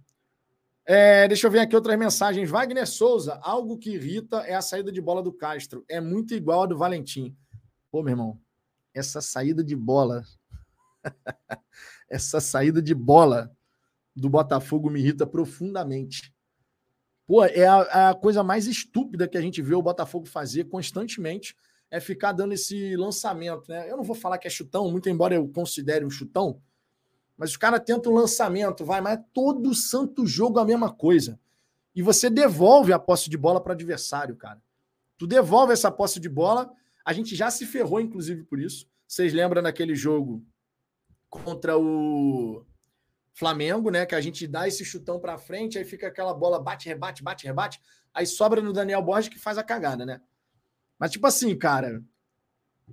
É, deixa eu ver aqui outras mensagens. Wagner Souza, algo que irrita é a saída de bola do Castro. É muito igual a do Valentim. Pô, meu irmão, essa saída de bola, essa saída de bola do Botafogo me irrita profundamente. Pô, é a, a, coisa mais estúpida que a gente vê o Botafogo fazer constantemente é ficar dando esse lançamento, né? Eu não vou falar que é chutão, muito embora eu considere um chutão, mas os caras tentam um lançamento, vai, mas é todo santo jogo a mesma coisa. E você devolve a posse de bola para o adversário, cara. Tu devolve essa posse de bola, a gente já se ferrou, inclusive, por isso. Vocês lembram daquele jogo contra o Flamengo, né? Que a gente dá esse chutão para frente, aí fica aquela bola bate, rebate, bate, rebate, aí sobra no Daniel Borges que faz a cagada, né? Mas, tipo assim, cara,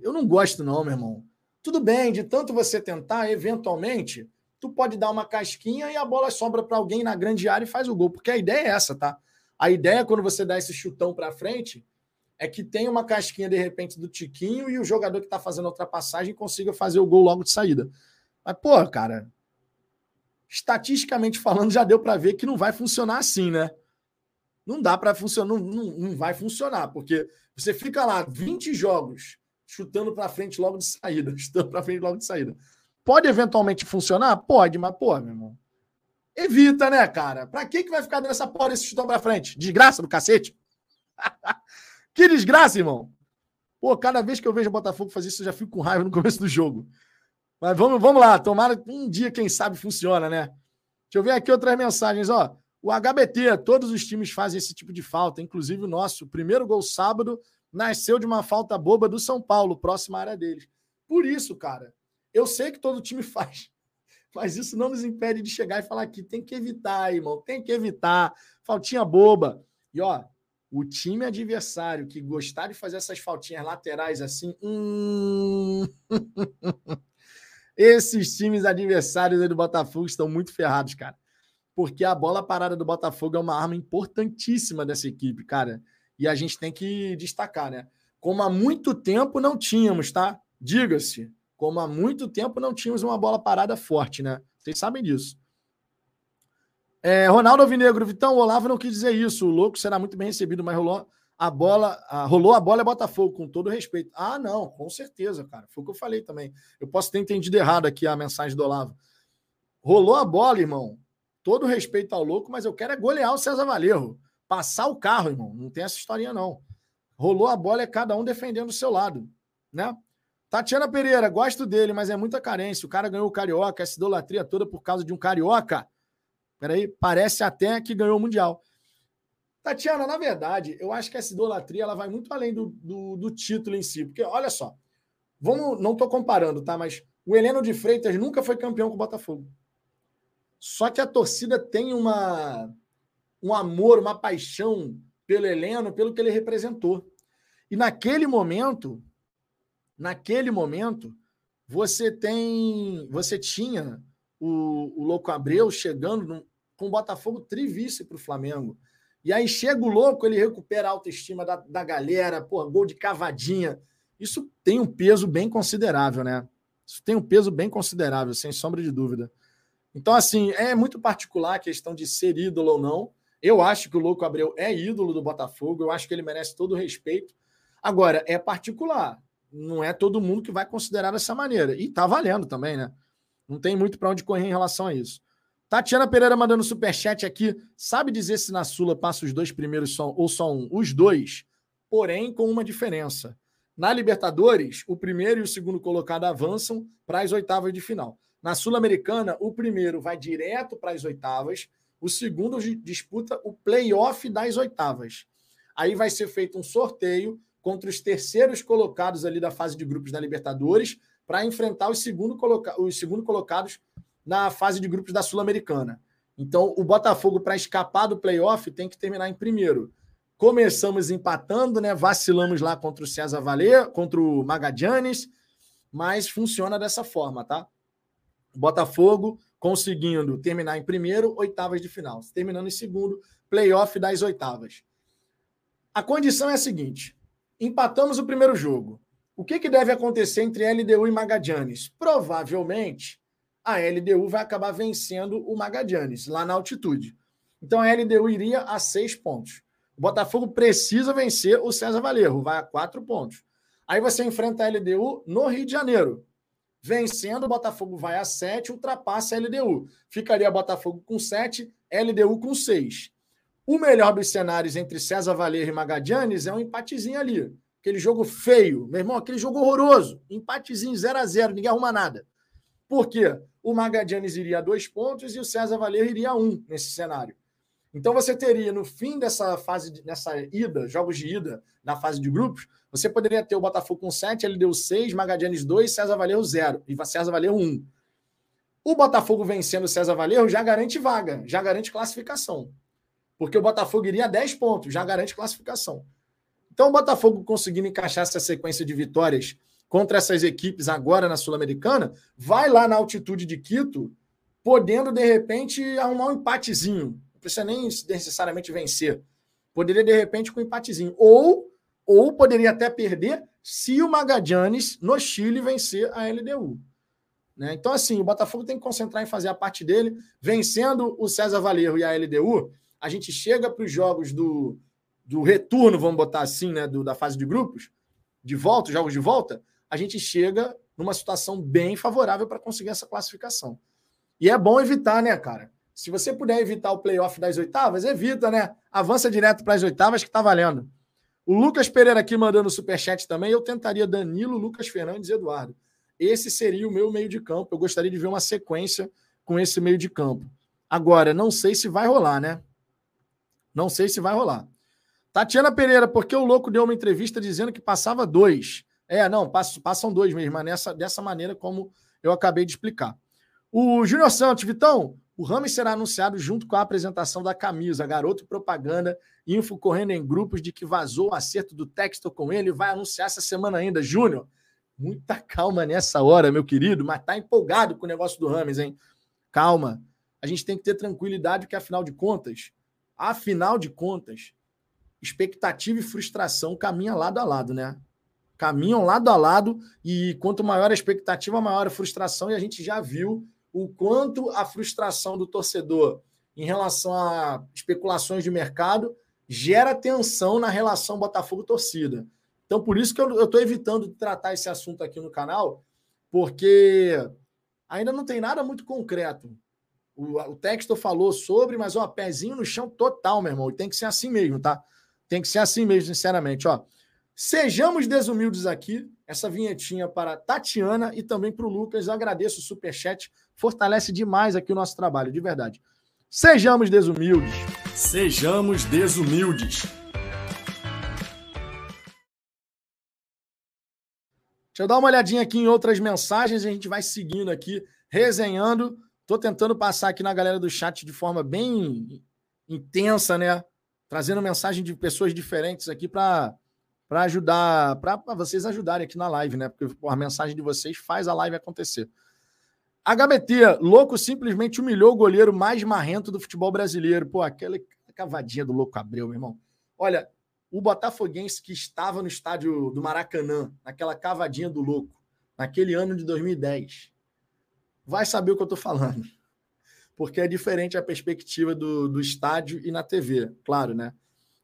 eu não gosto, não, meu irmão. Tudo bem, de tanto você tentar, eventualmente, tu pode dar uma casquinha e a bola sobra para alguém na grande área e faz o gol. Porque a ideia é essa, tá? A ideia, quando você dá esse chutão para frente, é que tem uma casquinha, de repente, do Tiquinho e o jogador que tá fazendo a ultrapassagem consiga fazer o gol logo de saída. Mas, pô, cara, estatisticamente falando, já deu para ver que não vai funcionar assim, né? Não dá para funcionar, não, não, não vai funcionar, porque você fica lá 20 jogos chutando para frente logo de saída, chutando para frente logo de saída. Pode eventualmente funcionar? Pode, mas pô, meu irmão. Evita, né, cara? Pra que que vai ficar dando essa porra desse chutão pra frente? Desgraça do cacete. que desgraça, irmão. Pô, cada vez que eu vejo o Botafogo fazer isso, eu já fico com raiva no começo do jogo. Mas vamos, vamos lá, tomara um dia, quem sabe, funciona, né? Deixa eu ver aqui outras mensagens, ó. O HBT, todos os times fazem esse tipo de falta, inclusive o nosso. O primeiro gol sábado nasceu de uma falta boba do São Paulo, próxima área deles. Por isso, cara, eu sei que todo time faz, mas isso não nos impede de chegar e falar aqui, tem que evitar, irmão, tem que evitar. Faltinha boba. E ó, o time adversário que gostar de fazer essas faltinhas laterais assim, hum... esses times adversários do Botafogo estão muito ferrados, cara porque a bola parada do Botafogo é uma arma importantíssima dessa equipe, cara. E a gente tem que destacar, né? Como há muito tempo não tínhamos, tá? Diga-se, como há muito tempo não tínhamos uma bola parada forte, né? Vocês sabem disso. É, Ronaldo Alvinegro, Vitão, o Olavo não quis dizer isso. O louco será muito bem recebido, mas rolou a bola, a, rolou a bola é Botafogo, com todo respeito. Ah, não, com certeza, cara. Foi o que eu falei também. Eu posso ter entendido errado aqui a mensagem do Olavo. Rolou a bola, irmão todo respeito ao louco, mas eu quero é golear o César Valerro. Passar o carro, irmão. Não tem essa historinha, não. Rolou a bola, é cada um defendendo o seu lado, né? Tatiana Pereira, gosto dele, mas é muita carência. O cara ganhou o Carioca, essa idolatria toda por causa de um Carioca. Peraí, parece até que ganhou o Mundial. Tatiana, na verdade, eu acho que essa idolatria ela vai muito além do, do, do título em si. Porque, olha só, vamos, não estou comparando, tá? Mas o Heleno de Freitas nunca foi campeão com o Botafogo. Só que a torcida tem uma, um amor, uma paixão pelo Heleno, pelo que ele representou. E naquele momento, naquele momento, você tem, você tinha o, o Louco Abreu chegando no, com o Botafogo trivice para o Flamengo. E aí chega o louco, ele recupera a autoestima da, da galera, pô, gol de cavadinha. Isso tem um peso bem considerável, né? Isso tem um peso bem considerável, sem sombra de dúvida. Então, assim, é muito particular a questão de ser ídolo ou não. Eu acho que o Louco Abreu é ídolo do Botafogo, eu acho que ele merece todo o respeito. Agora, é particular. Não é todo mundo que vai considerar dessa maneira. E tá valendo também, né? Não tem muito para onde correr em relação a isso. Tatiana Pereira mandando superchat aqui. Sabe dizer se na Sula passa os dois primeiros só, ou só um? Os dois, porém com uma diferença. Na Libertadores, o primeiro e o segundo colocado avançam para as oitavas de final. Na Sul-Americana, o primeiro vai direto para as oitavas, o segundo disputa o playoff das oitavas. Aí vai ser feito um sorteio contra os terceiros colocados ali da fase de grupos da Libertadores para enfrentar os segundo, coloca os segundo colocados na fase de grupos da Sul-Americana. Então, o Botafogo, para escapar do playoff, tem que terminar em primeiro. Começamos empatando, né? Vacilamos lá contra o César Valer, contra o Magadianes, mas funciona dessa forma, tá? Botafogo conseguindo terminar em primeiro, oitavas de final. Terminando em segundo, playoff das oitavas. A condição é a seguinte: empatamos o primeiro jogo. O que, que deve acontecer entre LDU e Magadianes? Provavelmente a LDU vai acabar vencendo o Magadianes lá na altitude. Então a LDU iria a seis pontos. O Botafogo precisa vencer o César Valerro, vai a quatro pontos. Aí você enfrenta a LDU no Rio de Janeiro. Vencendo, o Botafogo vai a sete, ultrapassa a LDU. Ficaria Botafogo com sete, LDU com seis. O melhor dos cenários entre César Valerro e Magadianes é um empatezinho ali. Aquele jogo feio, meu irmão, aquele jogo horroroso. Empatezinho 0 a 0 ninguém arruma nada. Por quê? O Magadianes iria a dois pontos e o César Valer iria a um nesse cenário. Então você teria, no fim dessa fase, nessa ida, jogos de ida, na fase de grupos, você poderia ter o Botafogo com 7, ele deu 6, Magadianes 2, César Valerro 0 e César Valerro 1. O Botafogo vencendo o César Valerro já garante vaga, já garante classificação. Porque o Botafogo iria a 10 pontos, já garante classificação. Então o Botafogo conseguindo encaixar essa sequência de vitórias contra essas equipes agora na Sul-Americana, vai lá na altitude de Quito, podendo, de repente, arrumar um empatezinho. Não precisa nem necessariamente vencer. Poderia, de repente, com um empatezinho. Ou, ou poderia até perder se o Magadianes, no Chile, vencer a LDU. Né? Então, assim, o Botafogo tem que concentrar em fazer a parte dele. Vencendo o César Valerro e a LDU, a gente chega para os jogos do, do retorno, vamos botar assim, né, do, da fase de grupos, de volta, jogos de volta, a gente chega numa situação bem favorável para conseguir essa classificação. E é bom evitar, né, cara? Se você puder evitar o playoff das oitavas, evita, né? Avança direto para as oitavas que tá valendo. O Lucas Pereira aqui mandando superchat também. Eu tentaria Danilo, Lucas Fernandes e Eduardo. Esse seria o meu meio de campo. Eu gostaria de ver uma sequência com esse meio de campo. Agora, não sei se vai rolar, né? Não sei se vai rolar. Tatiana Pereira, porque o louco deu uma entrevista dizendo que passava dois. É, não, passam dois mesmo, nessa, dessa maneira como eu acabei de explicar. O Júnior Santos, Vitão, o Rames será anunciado junto com a apresentação da camisa. Garoto propaganda, info correndo em grupos de que vazou o acerto do texto com ele. Vai anunciar essa semana ainda. Júnior, muita calma nessa hora, meu querido, mas tá empolgado com o negócio do Rames, hein? Calma. A gente tem que ter tranquilidade, porque afinal de contas, afinal de contas, expectativa e frustração caminham lado a lado, né? caminham lado a lado e quanto maior a expectativa, maior a frustração, e a gente já viu o quanto a frustração do torcedor em relação a especulações de mercado gera tensão na relação Botafogo-torcida. Então, por isso que eu estou evitando tratar esse assunto aqui no canal, porque ainda não tem nada muito concreto. O, o texto falou sobre, mas ó, pezinho no chão total, meu irmão. E tem que ser assim mesmo, tá? Tem que ser assim mesmo, sinceramente. Ó, Sejamos desumildes aqui. Essa vinhetinha para Tatiana e também para o Lucas. Eu agradeço o superchat. Fortalece demais aqui o nosso trabalho, de verdade. Sejamos desumildes. Sejamos desumildes. Deixa eu dar uma olhadinha aqui em outras mensagens. A gente vai seguindo aqui, resenhando. Estou tentando passar aqui na galera do chat de forma bem intensa, né? Trazendo mensagem de pessoas diferentes aqui para para ajudar, para vocês ajudarem aqui na live, né? Porque pô, a mensagem de vocês faz a live acontecer. HBT, louco simplesmente humilhou o goleiro mais marrento do futebol brasileiro. Pô, aquela cavadinha do louco Abreu, meu irmão. Olha, o Botafoguense que estava no estádio do Maracanã, naquela cavadinha do louco, naquele ano de 2010, vai saber o que eu estou falando. Porque é diferente a perspectiva do, do estádio e na TV, claro, né?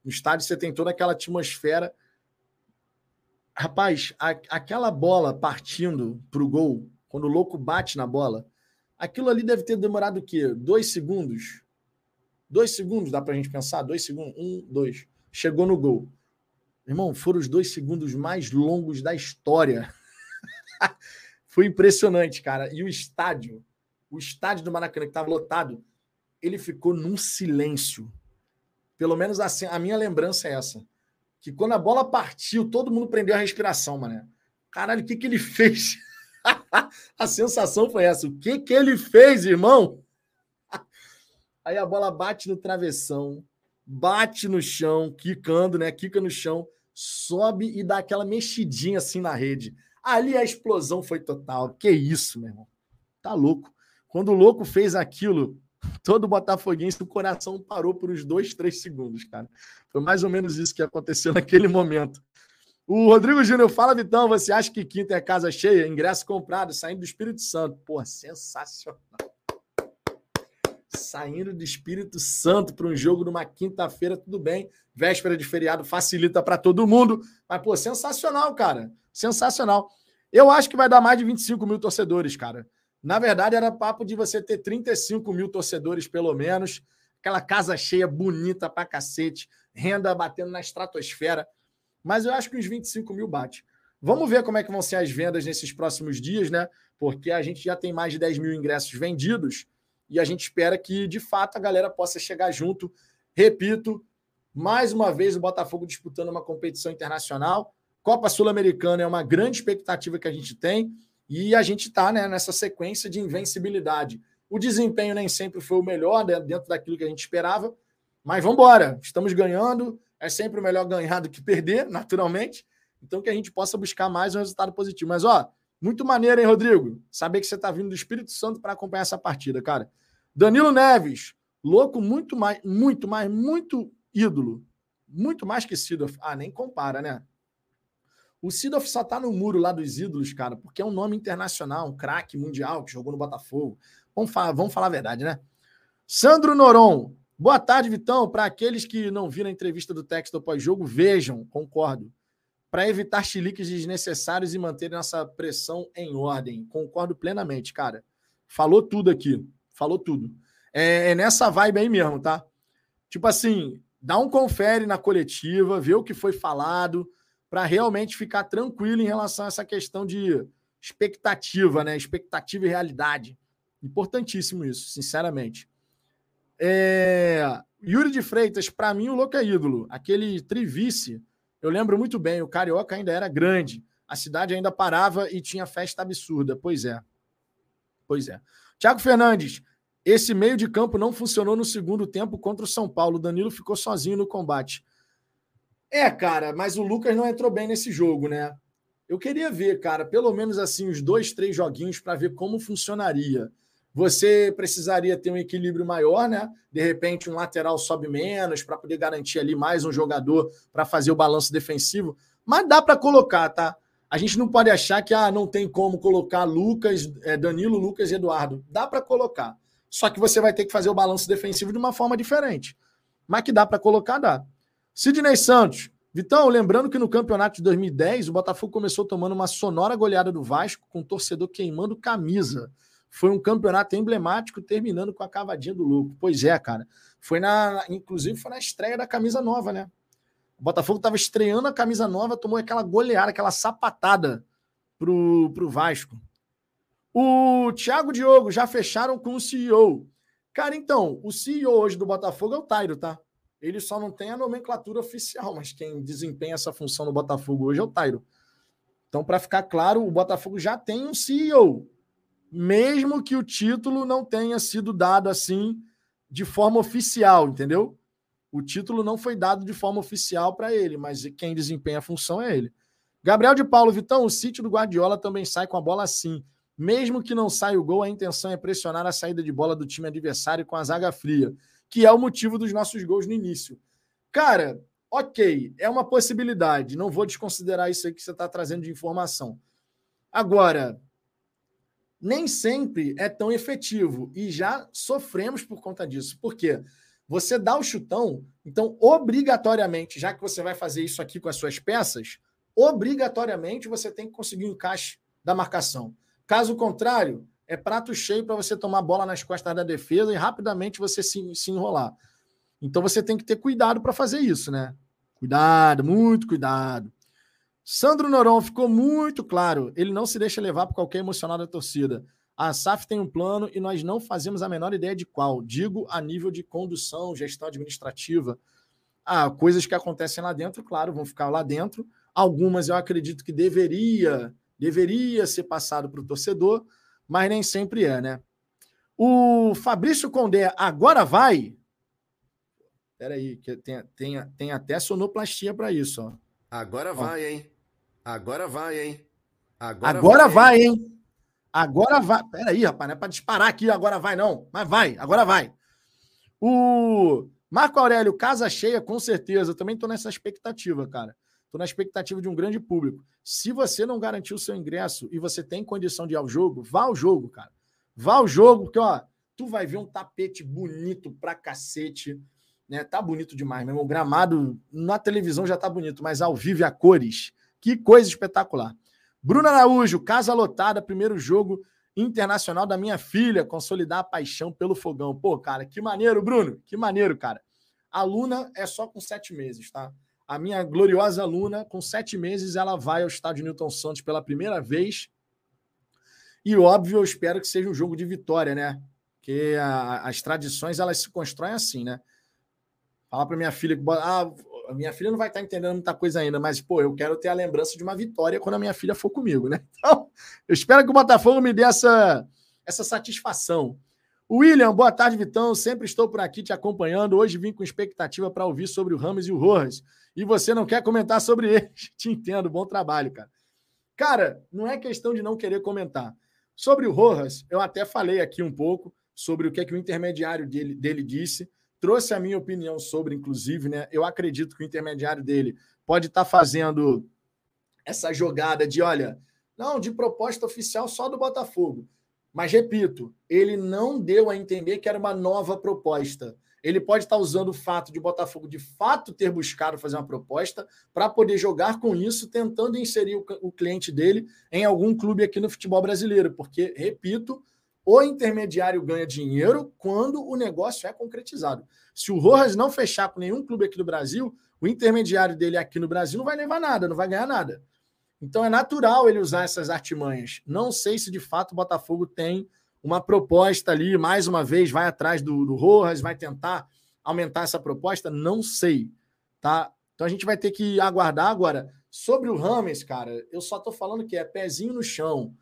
No estádio você tem toda aquela atmosfera Rapaz, a, aquela bola partindo para o gol, quando o louco bate na bola, aquilo ali deve ter demorado o quê? Dois segundos? Dois segundos, dá para a gente pensar? Dois segundos? Um, dois. Chegou no gol. Irmão, foram os dois segundos mais longos da história. Foi impressionante, cara. E o estádio, o estádio do Maracanã, que estava lotado, ele ficou num silêncio. Pelo menos assim, a minha lembrança é essa que quando a bola partiu, todo mundo prendeu a respiração, mané. Caralho, o que, que ele fez? a sensação foi essa. O que, que ele fez, irmão? Aí a bola bate no travessão, bate no chão, quicando, né? Quica no chão, sobe e dá aquela mexidinha assim na rede. Ali a explosão foi total. Que isso, meu irmão. Tá louco. Quando o louco fez aquilo, todo botafoguense, o coração parou por uns dois, três segundos, cara. Foi mais ou menos isso que aconteceu naquele momento. O Rodrigo Júnior fala, Vitão, você acha que quinta é casa cheia? Ingresso comprado, saindo do Espírito Santo. Pô, sensacional. Saindo do Espírito Santo para um jogo numa quinta-feira, tudo bem. Véspera de feriado facilita para todo mundo. Mas, pô, sensacional, cara. Sensacional. Eu acho que vai dar mais de 25 mil torcedores, cara. Na verdade, era papo de você ter 35 mil torcedores, pelo menos. Aquela casa cheia, bonita pra cacete. Renda batendo na estratosfera. Mas eu acho que uns 25 mil bate. Vamos ver como é que vão ser as vendas nesses próximos dias, né? Porque a gente já tem mais de 10 mil ingressos vendidos e a gente espera que, de fato, a galera possa chegar junto. Repito, mais uma vez o Botafogo disputando uma competição internacional. Copa Sul-Americana é uma grande expectativa que a gente tem. E a gente está né, nessa sequência de invencibilidade. O desempenho nem sempre foi o melhor né, dentro daquilo que a gente esperava, mas vamos embora. Estamos ganhando. É sempre melhor ganhar do que perder, naturalmente. Então que a gente possa buscar mais um resultado positivo. Mas, ó, muito maneiro, hein, Rodrigo? Saber que você está vindo do Espírito Santo para acompanhar essa partida, cara. Danilo Neves, louco, muito mais, muito mais, muito ídolo. Muito mais que Sidorf. Ah, nem compara, né? O Sidoff só tá no muro lá dos ídolos, cara, porque é um nome internacional, um craque mundial que jogou no Botafogo. Vamos falar, vamos falar a verdade, né? Sandro Noron. Boa tarde, Vitão. Para aqueles que não viram a entrevista do texto pós-jogo, vejam, concordo. Para evitar chiliques desnecessários e manter nossa pressão em ordem. Concordo plenamente, cara. Falou tudo aqui. Falou tudo. É, é nessa vibe aí mesmo, tá? Tipo assim, dá um confere na coletiva, vê o que foi falado para realmente ficar tranquilo em relação a essa questão de expectativa, né? Expectativa e realidade. Importantíssimo isso, sinceramente. É... Yuri de Freitas, para mim, o louco é ídolo. Aquele trivice, eu lembro muito bem, o Carioca ainda era grande, a cidade ainda parava e tinha festa absurda. Pois é. Pois é. Tiago Fernandes, esse meio de campo não funcionou no segundo tempo contra o São Paulo. O Danilo ficou sozinho no combate. É, cara, mas o Lucas não entrou bem nesse jogo, né? Eu queria ver, cara, pelo menos assim, uns dois, três joguinhos para ver como funcionaria. Você precisaria ter um equilíbrio maior, né? De repente, um lateral sobe menos para poder garantir ali mais um jogador para fazer o balanço defensivo. Mas dá para colocar, tá? A gente não pode achar que ah, não tem como colocar Lucas, é, Danilo, Lucas e Eduardo. Dá para colocar. Só que você vai ter que fazer o balanço defensivo de uma forma diferente. Mas que dá para colocar, dá. Sidney Santos. Vitão, lembrando que no campeonato de 2010, o Botafogo começou tomando uma sonora goleada do Vasco, com o torcedor queimando camisa. Foi um campeonato emblemático, terminando com a cavadinha do louco. Pois é, cara. Foi na. Inclusive, foi na estreia da camisa nova, né? O Botafogo estava estreando a camisa nova, tomou aquela goleada, aquela sapatada pro, pro Vasco. O Thiago Diogo já fecharam com o CEO. Cara, então, o CEO hoje do Botafogo é o Tairo, tá? Ele só não tem a nomenclatura oficial, mas quem desempenha essa função no Botafogo hoje é o Tairo. Então, para ficar claro, o Botafogo já tem um CEO, mesmo que o título não tenha sido dado assim de forma oficial, entendeu? O título não foi dado de forma oficial para ele, mas quem desempenha a função é ele. Gabriel de Paulo Vitão, o sítio do Guardiola também sai com a bola assim. Mesmo que não saia o gol, a intenção é pressionar a saída de bola do time adversário com a zaga fria que é o motivo dos nossos gols no início. Cara, ok, é uma possibilidade. Não vou desconsiderar isso aí que você está trazendo de informação. Agora, nem sempre é tão efetivo e já sofremos por conta disso. Por quê? Você dá o chutão, então obrigatoriamente, já que você vai fazer isso aqui com as suas peças, obrigatoriamente você tem que conseguir o encaixe da marcação. Caso contrário, é prato cheio para você tomar bola nas costas da defesa e rapidamente você se, se enrolar. Então você tem que ter cuidado para fazer isso, né? Cuidado, muito cuidado. Sandro Noron ficou muito claro. Ele não se deixa levar por qualquer emocional da torcida. A SAF tem um plano e nós não fazemos a menor ideia de qual. Digo a nível de condução, gestão administrativa. Ah, coisas que acontecem lá dentro, claro, vão ficar lá dentro. Algumas eu acredito que deveria, deveria ser passado para o torcedor, mas nem sempre é, né? O Fabrício Condé agora vai. Espera aí, que tem, tem, tem até sonoplastia para isso, ó. Agora vai, hein? Agora vai, hein? Agora, agora vai, vai, hein? Agora vai. Pera aí, rapaz, não é para disparar aqui, agora vai, não. Mas vai, agora vai. O Marco Aurélio, casa cheia, com certeza. Eu também estou nessa expectativa, cara. Estou na expectativa de um grande público. Se você não garantiu o seu ingresso e você tem condição de ir ao jogo, vá ao jogo, cara. Vá ao jogo, porque, ó, tu vai ver um tapete bonito pra cacete. Né? Tá bonito demais, meu irmão. O gramado na televisão já tá bonito, mas ao vivo a cores. Que coisa espetacular. Bruno Araújo, casa lotada, primeiro jogo internacional da minha filha, consolidar a paixão pelo fogão. Pô, cara, que maneiro, Bruno, que maneiro, cara. A Luna é só com sete meses, tá? A minha gloriosa Luna, com sete meses, ela vai ao estádio Newton Santos pela primeira vez. E óbvio, eu espero que seja um jogo de vitória, né? Porque a, as tradições elas se constroem assim, né? Falar para minha filha que ah, a minha filha não vai estar entendendo muita coisa ainda, mas, pô, eu quero ter a lembrança de uma vitória quando a minha filha for comigo, né? Então, eu espero que o Botafogo me dê essa, essa satisfação. William, boa tarde, Vitão. Sempre estou por aqui te acompanhando. Hoje vim com expectativa para ouvir sobre o Ramos e o Rojas. E você não quer comentar sobre eles. Te entendo, bom trabalho, cara. Cara, não é questão de não querer comentar. Sobre o Rojas, eu até falei aqui um pouco sobre o que, é que o intermediário dele, dele disse trouxe a minha opinião sobre, inclusive, né? Eu acredito que o intermediário dele pode estar tá fazendo essa jogada de, olha, não, de proposta oficial só do Botafogo. Mas, repito, ele não deu a entender que era uma nova proposta. Ele pode estar tá usando o fato de o Botafogo de fato ter buscado fazer uma proposta para poder jogar com isso, tentando inserir o, o cliente dele em algum clube aqui no futebol brasileiro. Porque, repito, o intermediário ganha dinheiro quando o negócio é concretizado. Se o Rojas não fechar com nenhum clube aqui do Brasil, o intermediário dele aqui no Brasil não vai levar nada, não vai ganhar nada. Então é natural ele usar essas artimanhas. Não sei se de fato o Botafogo tem uma proposta ali, mais uma vez, vai atrás do, do Rojas, vai tentar aumentar essa proposta, não sei. Tá? Então a gente vai ter que aguardar agora. Sobre o Rames, cara, eu só tô falando que é pezinho no chão.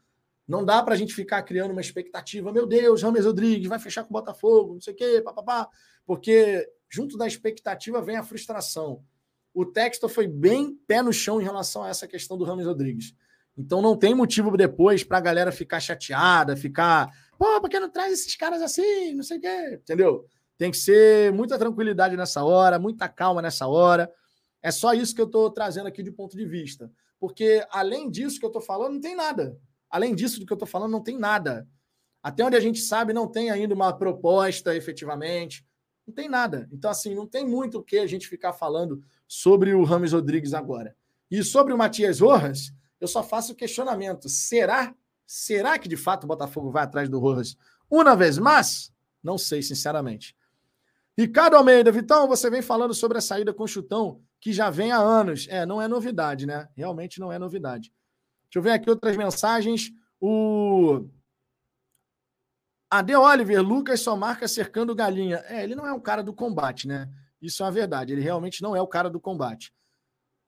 Não dá para a gente ficar criando uma expectativa, meu Deus, Rames Rodrigues vai fechar com o Botafogo, não sei o quê, papapá, porque junto da expectativa vem a frustração. O texto foi bem pé no chão em relação a essa questão do Rames Rodrigues. Então não tem motivo depois para a galera ficar chateada, ficar, pô, por que não traz esses caras assim, não sei o quê, entendeu? Tem que ser muita tranquilidade nessa hora, muita calma nessa hora. É só isso que eu estou trazendo aqui de ponto de vista. Porque, além disso que eu estou falando, não tem nada. Além disso do que eu estou falando, não tem nada. Até onde a gente sabe, não tem ainda uma proposta efetivamente. Não tem nada. Então, assim, não tem muito o que a gente ficar falando sobre o Rames Rodrigues agora. E sobre o Matias Rojas, eu só faço o questionamento: será? Será que de fato o Botafogo vai atrás do Rojas uma vez mais? Não sei, sinceramente. Ricardo Almeida, Vitão, você vem falando sobre a saída com o chutão que já vem há anos. É, não é novidade, né? Realmente não é novidade. Deixa eu ver aqui outras mensagens. O AD Oliver, Lucas só marca cercando galinha. É, ele não é um cara do combate, né? Isso é uma verdade. Ele realmente não é o cara do combate.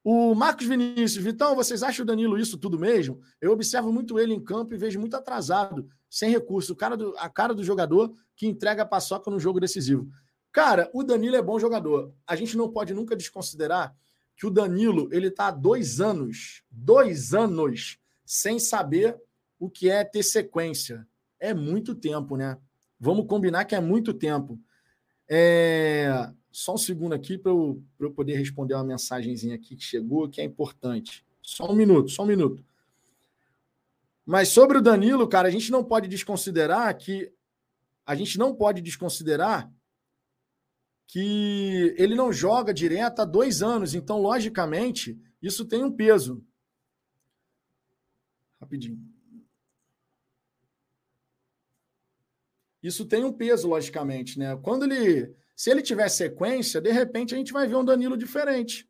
O Marcos Vinícius, Vitão, vocês acham o Danilo isso tudo mesmo? Eu observo muito ele em campo e vejo muito atrasado, sem recurso. O cara do, a cara do jogador que entrega a paçoca no jogo decisivo. Cara, o Danilo é bom jogador. A gente não pode nunca desconsiderar que o Danilo ele está há dois anos, dois anos, sem saber o que é ter sequência. É muito tempo, né? Vamos combinar que é muito tempo. É... Só um segundo aqui para eu, eu poder responder uma mensagenzinha aqui que chegou, que é importante. Só um minuto, só um minuto. Mas sobre o Danilo, cara, a gente não pode desconsiderar que a gente não pode desconsiderar que ele não joga direto há dois anos. Então, logicamente, isso tem um peso. Rapidinho. Isso tem um peso, logicamente, né? Quando ele. Se ele tiver sequência, de repente a gente vai ver um Danilo diferente.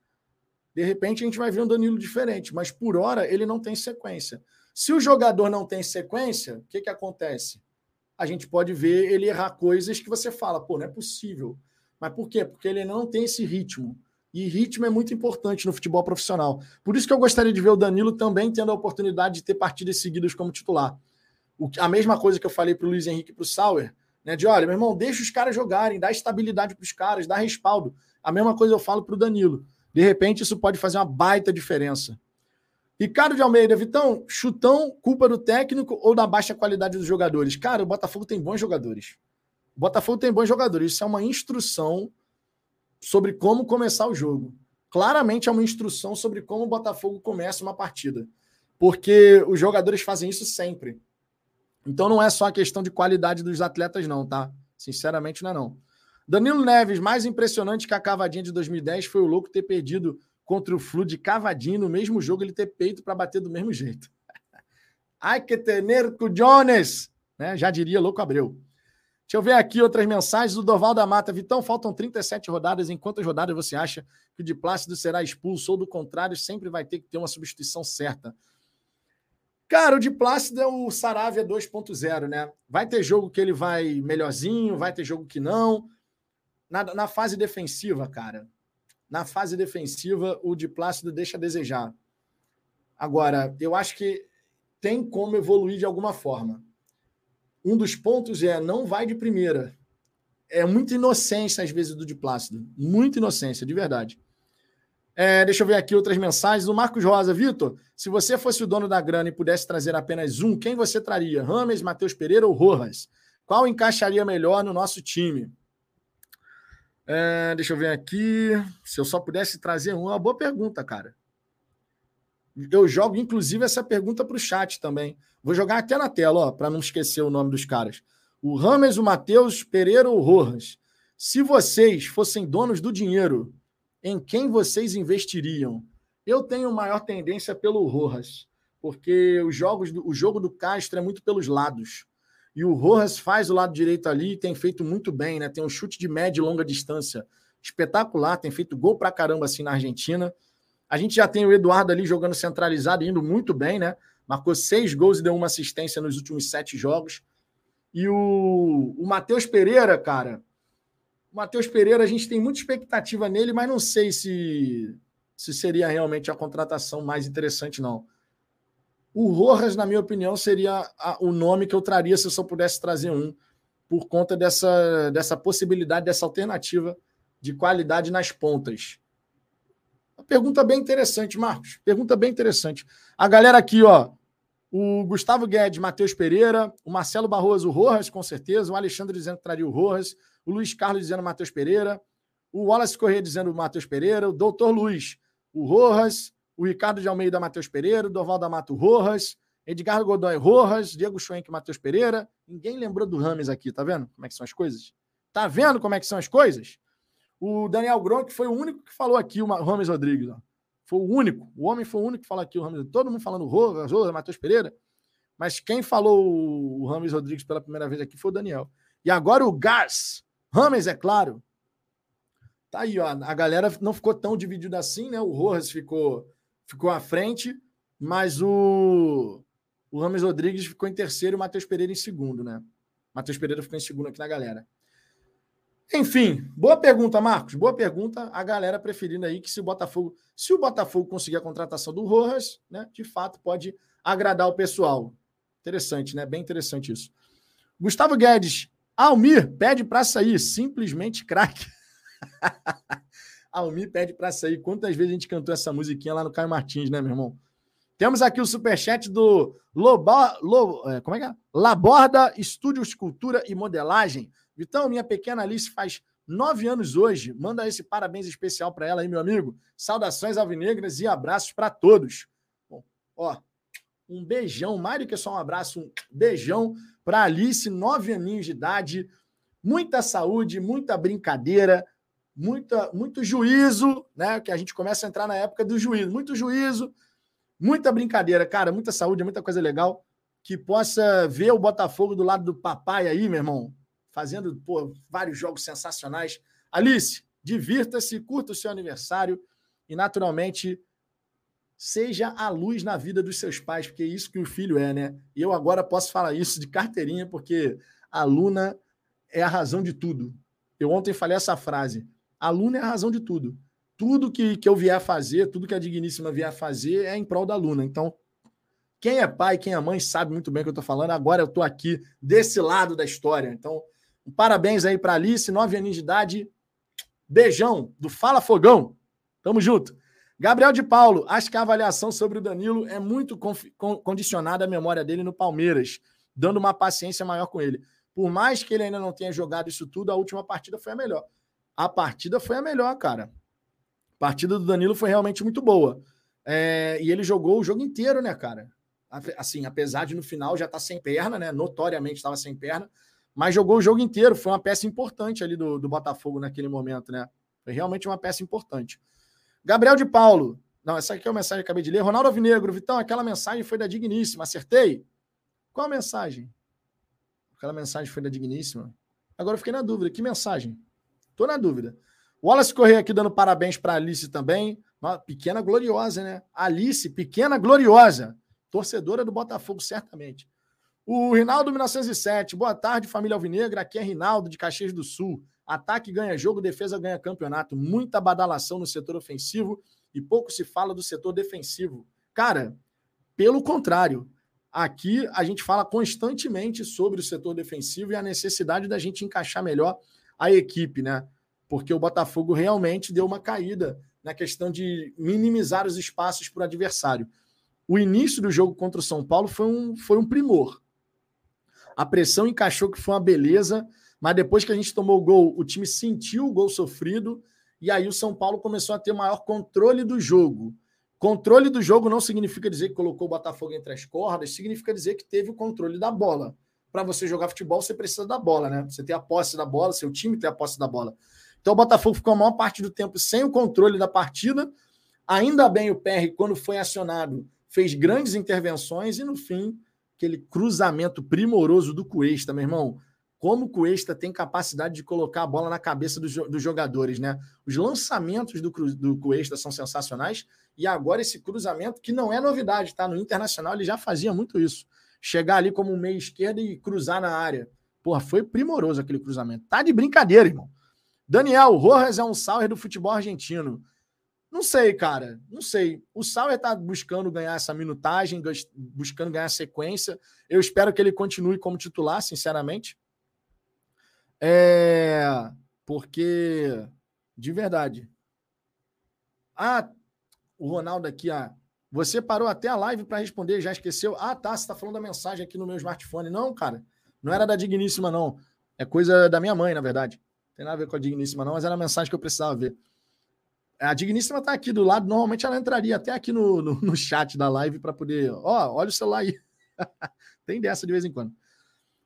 De repente a gente vai ver um Danilo diferente. Mas por hora ele não tem sequência. Se o jogador não tem sequência, o que, que acontece? A gente pode ver ele errar coisas que você fala, pô, não é possível mas por quê? Porque ele não tem esse ritmo. E ritmo é muito importante no futebol profissional. Por isso que eu gostaria de ver o Danilo também tendo a oportunidade de ter partidas seguidas como titular. O, a mesma coisa que eu falei para o Luiz Henrique e para o Sauer, né? De olha, meu irmão, deixa os caras jogarem, dá estabilidade para os caras, dá respaldo. A mesma coisa eu falo para o Danilo. De repente, isso pode fazer uma baita diferença. Ricardo de Almeida, Vitão, chutão, culpa do técnico ou da baixa qualidade dos jogadores? Cara, o Botafogo tem bons jogadores. O Botafogo tem bons jogadores. Isso é uma instrução sobre como começar o jogo. Claramente é uma instrução sobre como o Botafogo começa uma partida. Porque os jogadores fazem isso sempre. Então não é só a questão de qualidade dos atletas, não, tá? Sinceramente, não é não. Danilo Neves, mais impressionante que a cavadinha de 2010 foi o louco ter perdido contra o Flu de cavadinho no mesmo jogo, ele ter peito para bater do mesmo jeito. Ai que tener Jones, né? Já diria Louco Abreu. Deixa eu ver aqui outras mensagens do Doval da Mata. Vitão, faltam 37 rodadas. Em quantas rodadas você acha que o de Plácido será expulso? Ou do contrário, sempre vai ter que ter uma substituição certa? Cara, o de Plácido é o Saravia 2.0, né? Vai ter jogo que ele vai melhorzinho, vai ter jogo que não. Na, na fase defensiva, cara, na fase defensiva, o de Plácido deixa a desejar. Agora, eu acho que tem como evoluir de alguma forma. Um dos pontos é não vai de primeira. É muita inocência, às vezes, do de Plácido. Muita inocência, de verdade. É, deixa eu ver aqui outras mensagens. O Marcos Rosa, Vitor, se você fosse o dono da grana e pudesse trazer apenas um, quem você traria? Rames, Matheus Pereira ou Rojas? Qual encaixaria melhor no nosso time? É, deixa eu ver aqui. Se eu só pudesse trazer um, é uma boa pergunta, cara. Eu jogo, inclusive, essa pergunta para o chat também. Vou jogar até na tela, para não esquecer o nome dos caras. O Rames, o Matheus Pereira ou Rojas? Se vocês fossem donos do dinheiro, em quem vocês investiriam? Eu tenho maior tendência pelo Rojas, porque os jogos do, o jogo do Castro é muito pelos lados. E o Rojas faz o lado direito ali e tem feito muito bem, né? Tem um chute de média e longa distância espetacular, tem feito gol pra caramba assim na Argentina. A gente já tem o Eduardo ali jogando centralizado, indo muito bem, né? Marcou seis gols e deu uma assistência nos últimos sete jogos. E o, o Matheus Pereira, cara, o Matheus Pereira, a gente tem muita expectativa nele, mas não sei se, se seria realmente a contratação mais interessante, não. O Rojas, na minha opinião, seria a, o nome que eu traria se eu só pudesse trazer um, por conta dessa, dessa possibilidade, dessa alternativa de qualidade nas pontas. Pergunta bem interessante, Marcos. Pergunta bem interessante. A galera aqui, ó. O Gustavo Guedes, Matheus Pereira, o Marcelo Barroso, o Rojas, com certeza, o Alexandre dizendo que traria o Rojas, o Luiz Carlos dizendo Matheus Pereira, o Wallace Corrêa dizendo Matheus Pereira, o Doutor Luiz, o Rojas, o Ricardo de Almeida Matheus Pereira, o Doval da Mato Rojas, Edgar Godoy Rojas, Diego Schwenk Matheus Pereira. Ninguém lembrou do Rames aqui, tá vendo como é que são as coisas? Tá vendo como é que são as coisas? O Daniel Gronk foi o único que falou aqui o Rames Rodrigues. Ó. Foi o único. O homem foi o único que falou aqui o Rames. Todo mundo falando Rojas, Rojas, Matheus Pereira. Mas quem falou o Rames Rodrigues pela primeira vez aqui foi o Daniel. E agora o Gás, Rames, é claro. Tá aí, ó. A galera não ficou tão dividida assim, né? O Rojas ficou, ficou à frente, mas o, o Rames Rodrigues ficou em terceiro e o Matheus Pereira em segundo, né? Matheus Pereira ficou em segundo aqui na galera. Enfim, boa pergunta, Marcos. Boa pergunta. A galera preferindo aí que se o Botafogo, se o Botafogo conseguir a contratação do Rojas, né, de fato pode agradar o pessoal. Interessante, né? Bem interessante isso. Gustavo Guedes, Almir pede para sair, simplesmente craque. Almir pede para sair. Quantas vezes a gente cantou essa musiquinha lá no Caio Martins, né, meu irmão? Temos aqui o superchat do Loba, é, como é que é? Laborda Estúdio Escultura e Modelagem. Vitão, minha pequena Alice faz nove anos hoje. Manda esse parabéns especial para ela aí, meu amigo. Saudações alvinegras e abraços para todos. Bom, ó, um beijão, do que só um abraço, um beijão para Alice, nove aninhos de idade, muita saúde, muita brincadeira, muita, muito juízo, né? Que a gente começa a entrar na época do juízo, muito juízo, muita brincadeira, cara, muita saúde, muita coisa legal. Que possa ver o Botafogo do lado do papai aí, meu irmão, fazendo pô, vários jogos sensacionais. Alice, divirta-se, curta o seu aniversário e, naturalmente, seja a luz na vida dos seus pais, porque é isso que o filho é, né? E eu agora posso falar isso de carteirinha, porque a Luna é a razão de tudo. Eu ontem falei essa frase: a Luna é a razão de tudo. tudo que, que eu vier a fazer, tudo que a Digníssima vier a fazer é em prol da Luna. Então, quem é pai, quem é mãe, sabe muito bem o que eu estou falando. Agora eu estou aqui desse lado da história. Então, parabéns aí para Alice, nove anos de idade. Beijão do Fala Fogão. Tamo junto. Gabriel de Paulo, acho que a avaliação sobre o Danilo é muito condicionada à memória dele no Palmeiras, dando uma paciência maior com ele. Por mais que ele ainda não tenha jogado isso tudo, a última partida foi a melhor. A partida foi a melhor, cara. A partida do Danilo foi realmente muito boa. É, e ele jogou o jogo inteiro, né, cara? Assim, apesar de no final já estar tá sem perna, né? Notoriamente estava sem perna, mas jogou o jogo inteiro. Foi uma peça importante ali do, do Botafogo naquele momento, né? Foi realmente uma peça importante. Gabriel de Paulo. Não, essa aqui é a mensagem que acabei de ler. Ronaldo Alvinegro, Vitão, aquela mensagem foi da Digníssima. Acertei? Qual a mensagem? Aquela mensagem foi da Digníssima. Agora eu fiquei na dúvida. Que mensagem? Tô na dúvida. Wallace Correia aqui dando parabéns para Alice também. Uma pequena gloriosa, né? Alice, pequena gloriosa. Torcedora do Botafogo, certamente. O Rinaldo 1907. Boa tarde, família Alvinegra. Aqui é Rinaldo de Caxias do Sul. Ataque ganha jogo, defesa ganha campeonato. Muita badalação no setor ofensivo e pouco se fala do setor defensivo. Cara, pelo contrário, aqui a gente fala constantemente sobre o setor defensivo e a necessidade da gente encaixar melhor a equipe, né? Porque o Botafogo realmente deu uma caída na questão de minimizar os espaços para o adversário. O início do jogo contra o São Paulo foi um, foi um primor. A pressão encaixou que foi uma beleza. Mas depois que a gente tomou o gol, o time sentiu o gol sofrido e aí o São Paulo começou a ter maior controle do jogo. Controle do jogo não significa dizer que colocou o Botafogo entre as cordas, significa dizer que teve o controle da bola. Para você jogar futebol, você precisa da bola, né? Você tem a posse da bola, seu time tem a posse da bola. Então o Botafogo ficou a maior parte do tempo sem o controle da partida. Ainda bem o PR, quando foi acionado, fez grandes intervenções e no fim, aquele cruzamento primoroso do Cuesta, meu irmão como o Cuesta tem capacidade de colocar a bola na cabeça dos, dos jogadores, né? Os lançamentos do, do Cuesta são sensacionais e agora esse cruzamento, que não é novidade, tá? No Internacional ele já fazia muito isso. Chegar ali como um meio esquerdo e cruzar na área. Porra, foi primoroso aquele cruzamento. Tá de brincadeira, irmão. Daniel, Rojas é um Sauer do futebol argentino. Não sei, cara. Não sei. O Sauer tá buscando ganhar essa minutagem, buscando ganhar sequência. Eu espero que ele continue como titular, sinceramente. É. Porque, de verdade. Ah, o Ronaldo aqui, ah, você parou até a live para responder, já esqueceu? Ah, tá, você está falando da mensagem aqui no meu smartphone. Não, cara, não era da Digníssima, não. É coisa da minha mãe, na verdade. Não tem nada a ver com a Digníssima, não, mas era a mensagem que eu precisava ver. A Digníssima está aqui do lado, normalmente ela entraria até aqui no, no, no chat da live para poder. Ó, olha o celular aí. tem dessa de vez em quando.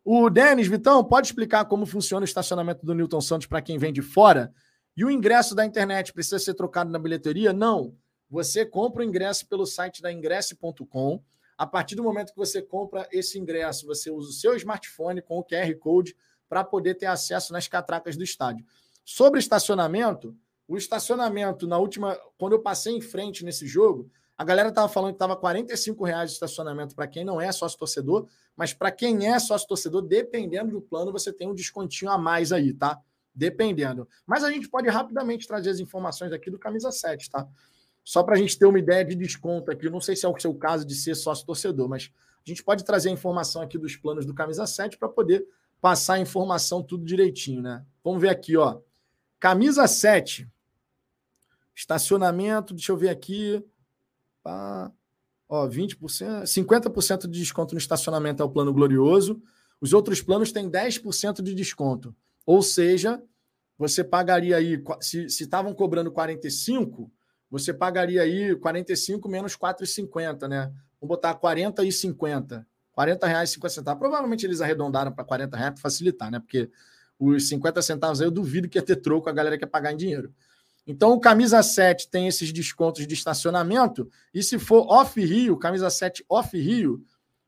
O Denis, Vitão, pode explicar como funciona o estacionamento do Newton Santos para quem vem de fora? E o ingresso da internet precisa ser trocado na bilheteria? Não. Você compra o ingresso pelo site da ingresse.com. A partir do momento que você compra esse ingresso, você usa o seu smartphone com o QR Code para poder ter acesso nas catracas do estádio. Sobre estacionamento, o estacionamento na última, quando eu passei em frente nesse jogo, a galera tava falando que tava 45 reais de estacionamento para quem não é sócio torcedor, mas para quem é sócio torcedor, dependendo do plano, você tem um descontinho a mais aí, tá? Dependendo. Mas a gente pode rapidamente trazer as informações aqui do camisa 7, tá? Só para a gente ter uma ideia de desconto aqui. Não sei se é o seu caso de ser sócio torcedor, mas a gente pode trazer a informação aqui dos planos do camisa 7 para poder passar a informação tudo direitinho, né? Vamos ver aqui, ó. Camisa 7. Estacionamento, deixa eu ver aqui. Pá. Ó, 20%, 50% de desconto no estacionamento é o plano glorioso. Os outros planos têm 10% de desconto. Ou seja, você pagaria aí, se estavam cobrando 45, você pagaria aí 45 menos 4,50, né? Vamos botar 40 e 50. 40 reais e 50 centavos. Provavelmente eles arredondaram para 40 reais para facilitar, né? Porque os 50 centavos aí eu duvido que ia ter troco, a galera quer pagar em dinheiro. Então, o camisa 7 tem esses descontos de estacionamento. E se for off-Rio, camisa 7 off-Rio,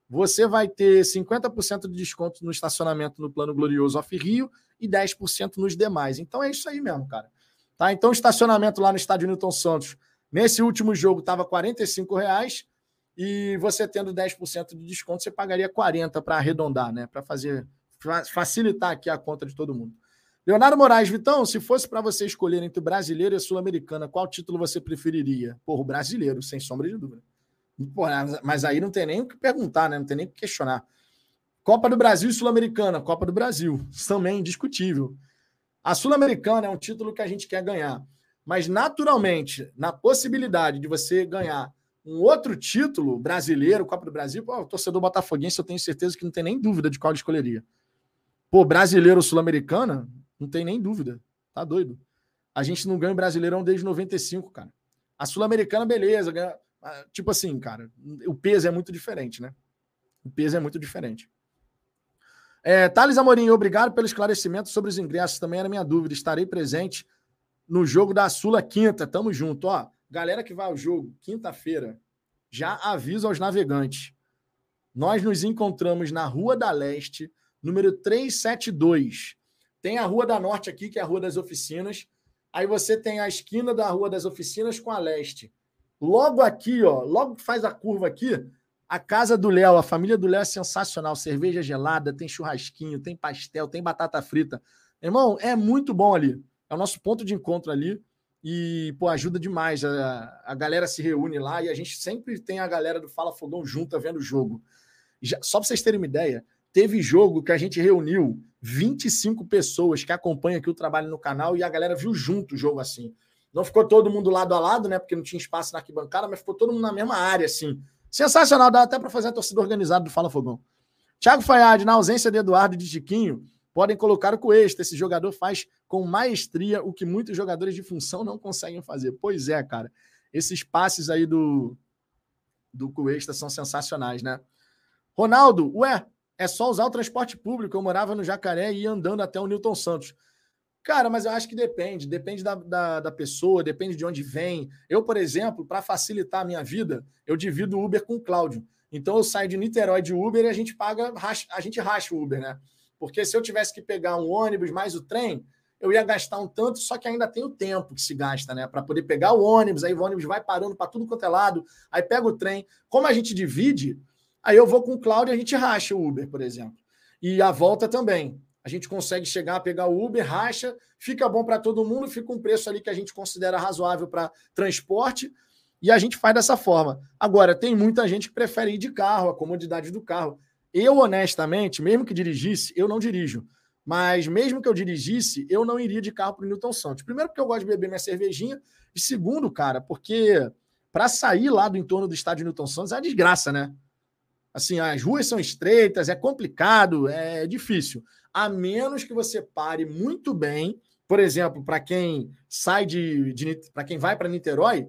você vai ter 50% de desconto no estacionamento no plano Glorioso off-Rio e 10% nos demais. Então, é isso aí mesmo, cara. Tá? Então, o estacionamento lá no estádio Newton Santos, nesse último jogo, estava R$ reais e você tendo 10% de desconto, você pagaria 40 para arredondar, né? Para fazer facilitar aqui a conta de todo mundo. Leonardo Moraes, Vitão, se fosse para você escolher entre brasileiro e sul-americana, qual título você preferiria? Porra, o brasileiro, sem sombra de dúvida. Porra, mas aí não tem nem o que perguntar, né? Não tem nem o que questionar. Copa do Brasil e Sul-Americana, Copa do Brasil, também indiscutível. A Sul-Americana é um título que a gente quer ganhar, mas naturalmente, na possibilidade de você ganhar um outro título brasileiro, Copa do Brasil, pô, o torcedor botafoguense eu tenho certeza que não tem nem dúvida de qual escolheria. Pô, brasileiro ou sul-americana, não tem nem dúvida. Tá doido. A gente não ganha o Brasileirão desde 95, cara. A Sul-Americana, beleza. Ganha... Tipo assim, cara, o peso é muito diferente, né? O peso é muito diferente. É, Thales Amorim, obrigado pelo esclarecimento sobre os ingressos. Também era minha dúvida. Estarei presente no jogo da Sula Quinta. Tamo junto. Ó, galera que vai ao jogo, quinta-feira, já aviso aos navegantes. Nós nos encontramos na Rua da Leste, número 372. Tem a Rua da Norte aqui, que é a Rua das Oficinas. Aí você tem a esquina da Rua das Oficinas com a leste. Logo aqui, ó, logo que faz a curva aqui, a casa do Léo, a família do Léo é sensacional. Cerveja gelada, tem churrasquinho, tem pastel, tem batata frita. Irmão, é muito bom ali. É o nosso ponto de encontro ali. E, pô, ajuda demais. A, a galera se reúne lá e a gente sempre tem a galera do Fala Fogão junta vendo o jogo. Já, só para vocês terem uma ideia, teve jogo que a gente reuniu 25 pessoas que acompanham aqui o trabalho no canal e a galera viu junto o jogo assim. Não ficou todo mundo lado a lado, né? Porque não tinha espaço na arquibancada, mas ficou todo mundo na mesma área, assim. Sensacional, dá até para fazer a torcida organizada do Fala Fogão. Thiago Fayad, na ausência de Eduardo e de Chiquinho, podem colocar o Cuesta. Esse jogador faz com maestria o que muitos jogadores de função não conseguem fazer. Pois é, cara. Esses passes aí do, do Cuesta são sensacionais, né? Ronaldo, ué, é só usar o transporte público. Eu morava no Jacaré e ia andando até o Newton Santos. Cara, mas eu acho que depende. Depende da, da, da pessoa, depende de onde vem. Eu, por exemplo, para facilitar a minha vida, eu divido o Uber com o Cláudio. Então eu saio de Niterói de Uber e a gente paga, a gente racha o Uber, né? Porque se eu tivesse que pegar um ônibus mais o trem, eu ia gastar um tanto, só que ainda tem o tempo que se gasta, né? Para poder pegar o ônibus, aí o ônibus vai parando para tudo quanto é lado, aí pega o trem. Como a gente divide, Aí eu vou com o Cláudio e a gente racha o Uber, por exemplo. E a volta também. A gente consegue chegar, pegar o Uber, racha, fica bom para todo mundo, fica um preço ali que a gente considera razoável para transporte e a gente faz dessa forma. Agora, tem muita gente que prefere ir de carro, a comodidade do carro. Eu, honestamente, mesmo que dirigisse, eu não dirijo. Mas mesmo que eu dirigisse, eu não iria de carro para o Newton Santos. Primeiro, porque eu gosto de beber minha cervejinha. E segundo, cara, porque para sair lá do entorno do estádio Newton Santos é uma desgraça, né? Assim, as ruas são estreitas, é complicado, é difícil. A menos que você pare muito bem. Por exemplo, para quem sai de, de para quem vai para Niterói,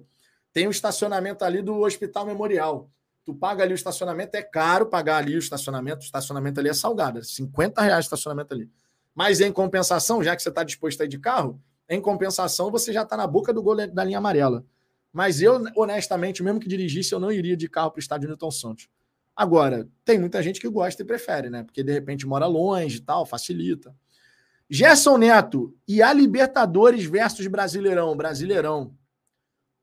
tem o um estacionamento ali do Hospital Memorial. Tu paga ali o estacionamento, é caro pagar ali o estacionamento, o estacionamento ali é salgado, 50 reais o estacionamento ali. Mas em compensação, já que você está disposto a ir de carro, em compensação você já está na boca do gol da linha amarela. Mas eu, honestamente, mesmo que dirigisse, eu não iria de carro para o estádio Newton Santos. Agora, tem muita gente que gosta e prefere, né? Porque de repente mora longe e tal, facilita. Gerson Neto e a Libertadores versus Brasileirão. Brasileirão.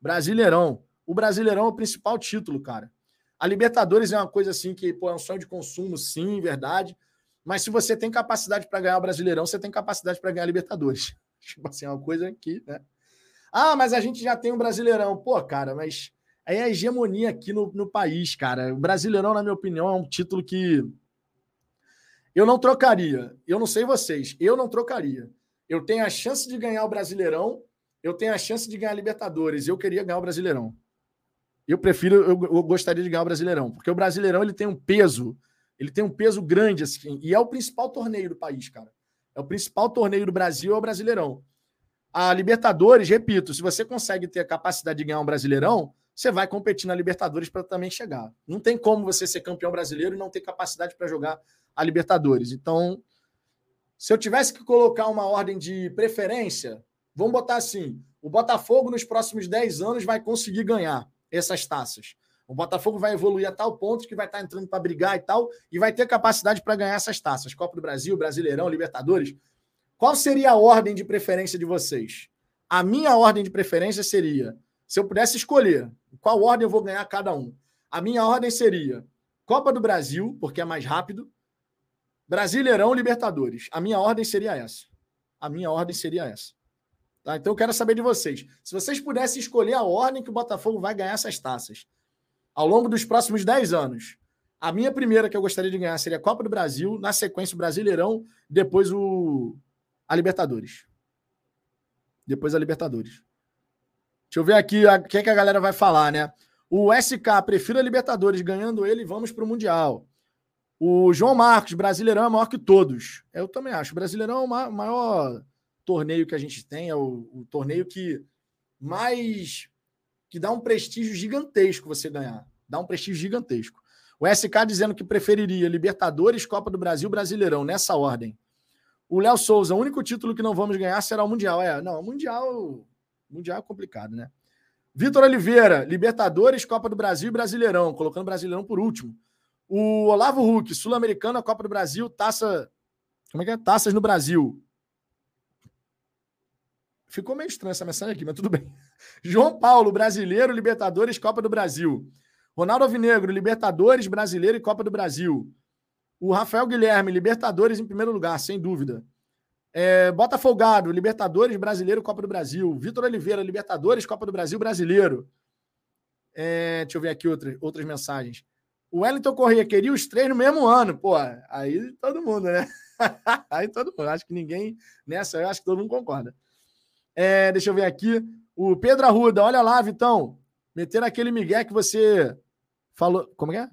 Brasileirão. O Brasileirão é o principal título, cara. A Libertadores é uma coisa assim que pô, é um sonho de consumo, sim, verdade. Mas se você tem capacidade para ganhar o Brasileirão, você tem capacidade para ganhar a Libertadores. Tipo assim, é uma coisa aqui, né? Ah, mas a gente já tem um Brasileirão. Pô, cara, mas é a hegemonia aqui no, no país, cara. O Brasileirão, na minha opinião, é um título que eu não trocaria. Eu não sei vocês, eu não trocaria. Eu tenho a chance de ganhar o Brasileirão, eu tenho a chance de ganhar a Libertadores. Eu queria ganhar o Brasileirão. Eu prefiro, eu, eu, gostaria de ganhar o Brasileirão, porque o Brasileirão ele tem um peso, ele tem um peso grande assim, e é o principal torneio do país, cara. É o principal torneio do Brasil é o Brasileirão. A Libertadores, repito, se você consegue ter a capacidade de ganhar um Brasileirão, você vai competir na Libertadores para também chegar. Não tem como você ser campeão brasileiro e não ter capacidade para jogar a Libertadores. Então, se eu tivesse que colocar uma ordem de preferência, vamos botar assim: o Botafogo nos próximos 10 anos vai conseguir ganhar essas taças. O Botafogo vai evoluir a tal ponto que vai estar entrando para brigar e tal, e vai ter capacidade para ganhar essas taças. Copa do Brasil, Brasileirão, Libertadores. Qual seria a ordem de preferência de vocês? A minha ordem de preferência seria se eu pudesse escolher qual ordem eu vou ganhar cada um, a minha ordem seria Copa do Brasil, porque é mais rápido, Brasileirão, Libertadores. A minha ordem seria essa. A minha ordem seria essa. Tá? Então eu quero saber de vocês. Se vocês pudessem escolher a ordem que o Botafogo vai ganhar essas taças ao longo dos próximos 10 anos, a minha primeira que eu gostaria de ganhar seria a Copa do Brasil, na sequência o Brasileirão, depois o a Libertadores. Depois a Libertadores. Deixa eu ver aqui o que, é que a galera vai falar, né? O SK, prefiro a Libertadores, ganhando ele, vamos para o Mundial. O João Marcos, Brasileirão é maior que todos. Eu também acho. O Brasileirão é o maior torneio que a gente tem, é o, o torneio que mais. que dá um prestígio gigantesco você ganhar. Dá um prestígio gigantesco. O SK dizendo que preferiria Libertadores, Copa do Brasil, Brasileirão, nessa ordem. O Léo Souza, o único título que não vamos ganhar será o Mundial. É, não, o Mundial. Mundial é complicado, né? Vitor Oliveira, Libertadores, Copa do Brasil e Brasileirão, colocando Brasileirão por último. O Olavo Huck, Sul-Americana, Copa do Brasil, taça. Como é que é? Taças no Brasil. Ficou meio estranha essa mensagem aqui, mas tudo bem. João Paulo, Brasileiro, Libertadores, Copa do Brasil. Ronaldo Alvinegro, Libertadores, Brasileiro e Copa do Brasil. O Rafael Guilherme, Libertadores em primeiro lugar, sem dúvida. É, Botafogado, Libertadores, Brasileiro, Copa do Brasil. Vitor Oliveira, Libertadores, Copa do Brasil, Brasileiro. É, deixa eu ver aqui outras, outras mensagens. O Wellington Corrêa queria os três no mesmo ano. Pô, aí todo mundo, né? aí todo mundo. Acho que ninguém nessa, eu acho que todo mundo concorda. É, deixa eu ver aqui. O Pedro Arruda, olha lá, Vitão. Meter aquele Miguel que você falou. Como é?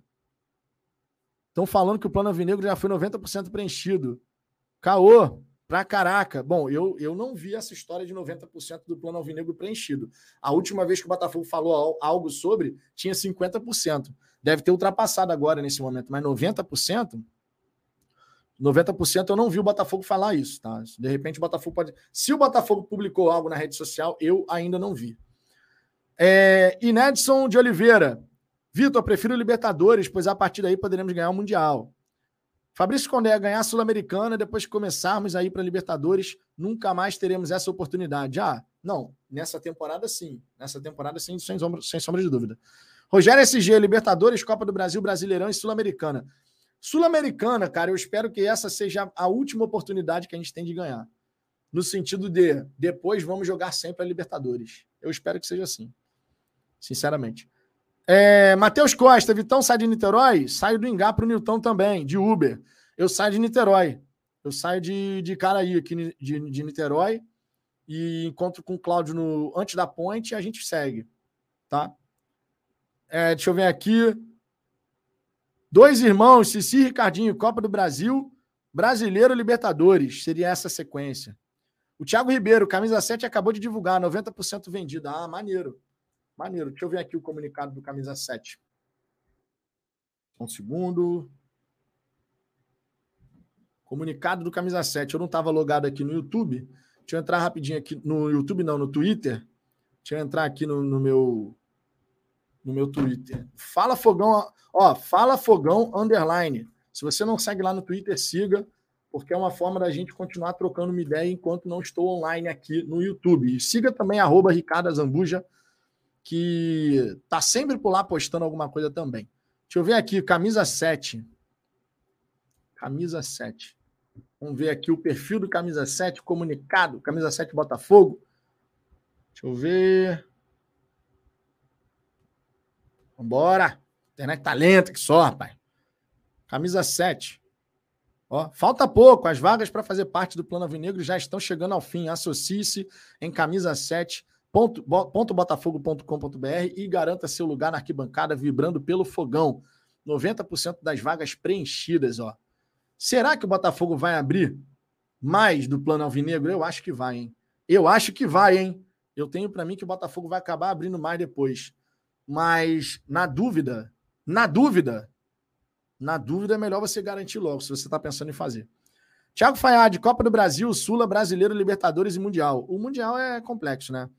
Estão falando que o plano Alvinegro já foi 90% preenchido. Caô, pra caraca. Bom, eu, eu não vi essa história de 90% do plano Alvinegro preenchido. A última vez que o Botafogo falou algo sobre, tinha 50%. Deve ter ultrapassado agora nesse momento, mas 90%. 90% eu não vi o Botafogo falar isso, tá? De repente o Botafogo pode. Se o Botafogo publicou algo na rede social, eu ainda não vi. É, Inedson de Oliveira. Vitor, prefiro Libertadores, pois a partir daí poderemos ganhar o Mundial. Fabrício Condé ganhar a Sul-Americana, depois que começarmos a ir para Libertadores, nunca mais teremos essa oportunidade. Ah, não, nessa temporada sim. Nessa temporada sim, sem sombra, sem sombra de dúvida. Rogério SG, Libertadores, Copa do Brasil, Brasileirão e Sul-Americana. Sul-Americana, cara, eu espero que essa seja a última oportunidade que a gente tem de ganhar. No sentido de depois vamos jogar sempre a Libertadores. Eu espero que seja assim. Sinceramente. É, Matheus Costa, Vitão sai de Niterói? Saio do Ingá para o Nilton também, de Uber. Eu saio de Niterói. Eu saio de, de Caraí, aqui de, de Niterói, e encontro com o Cláudio no, antes da ponte e a gente segue. Tá? É, deixa eu ver aqui. Dois irmãos, Cici e Ricardinho, Copa do Brasil, Brasileiro Libertadores. Seria essa sequência. O Thiago Ribeiro, camisa 7, acabou de divulgar, 90% vendida. Ah, maneiro. Maneiro. Deixa eu ver aqui o comunicado do camisa 7. Um segundo. Comunicado do camisa 7. Eu não estava logado aqui no YouTube. Deixa eu entrar rapidinho aqui no YouTube, não, no Twitter. Deixa eu entrar aqui no, no meu no meu Twitter. Fala Fogão, ó, Fala Fogão underline. Se você não segue lá no Twitter, siga, porque é uma forma da gente continuar trocando uma ideia enquanto não estou online aqui no YouTube. E siga também arroba Ricardo Zambuja que tá sempre por lá postando alguma coisa também. Deixa eu ver aqui, camisa 7. Camisa 7. Vamos ver aqui o perfil do camisa 7, comunicado, camisa 7 Botafogo. Deixa eu ver. Vambora. Internet tá lenta que só, rapaz. Camisa 7. Ó, falta pouco. As vagas para fazer parte do Plano Avinegro já estão chegando ao fim. Associe-se em camisa 7 botafogo.com.br e garanta seu lugar na arquibancada vibrando pelo fogão. 90% das vagas preenchidas, ó. Será que o Botafogo vai abrir mais do plano alvinegro? Eu acho que vai, hein? Eu acho que vai, hein? Eu tenho para mim que o Botafogo vai acabar abrindo mais depois. Mas na dúvida, na dúvida, na dúvida é melhor você garantir logo, se você está pensando em fazer. Thiago Fayad, Copa do Brasil, Sula, Brasileiro, Libertadores e Mundial. O Mundial é complexo, né?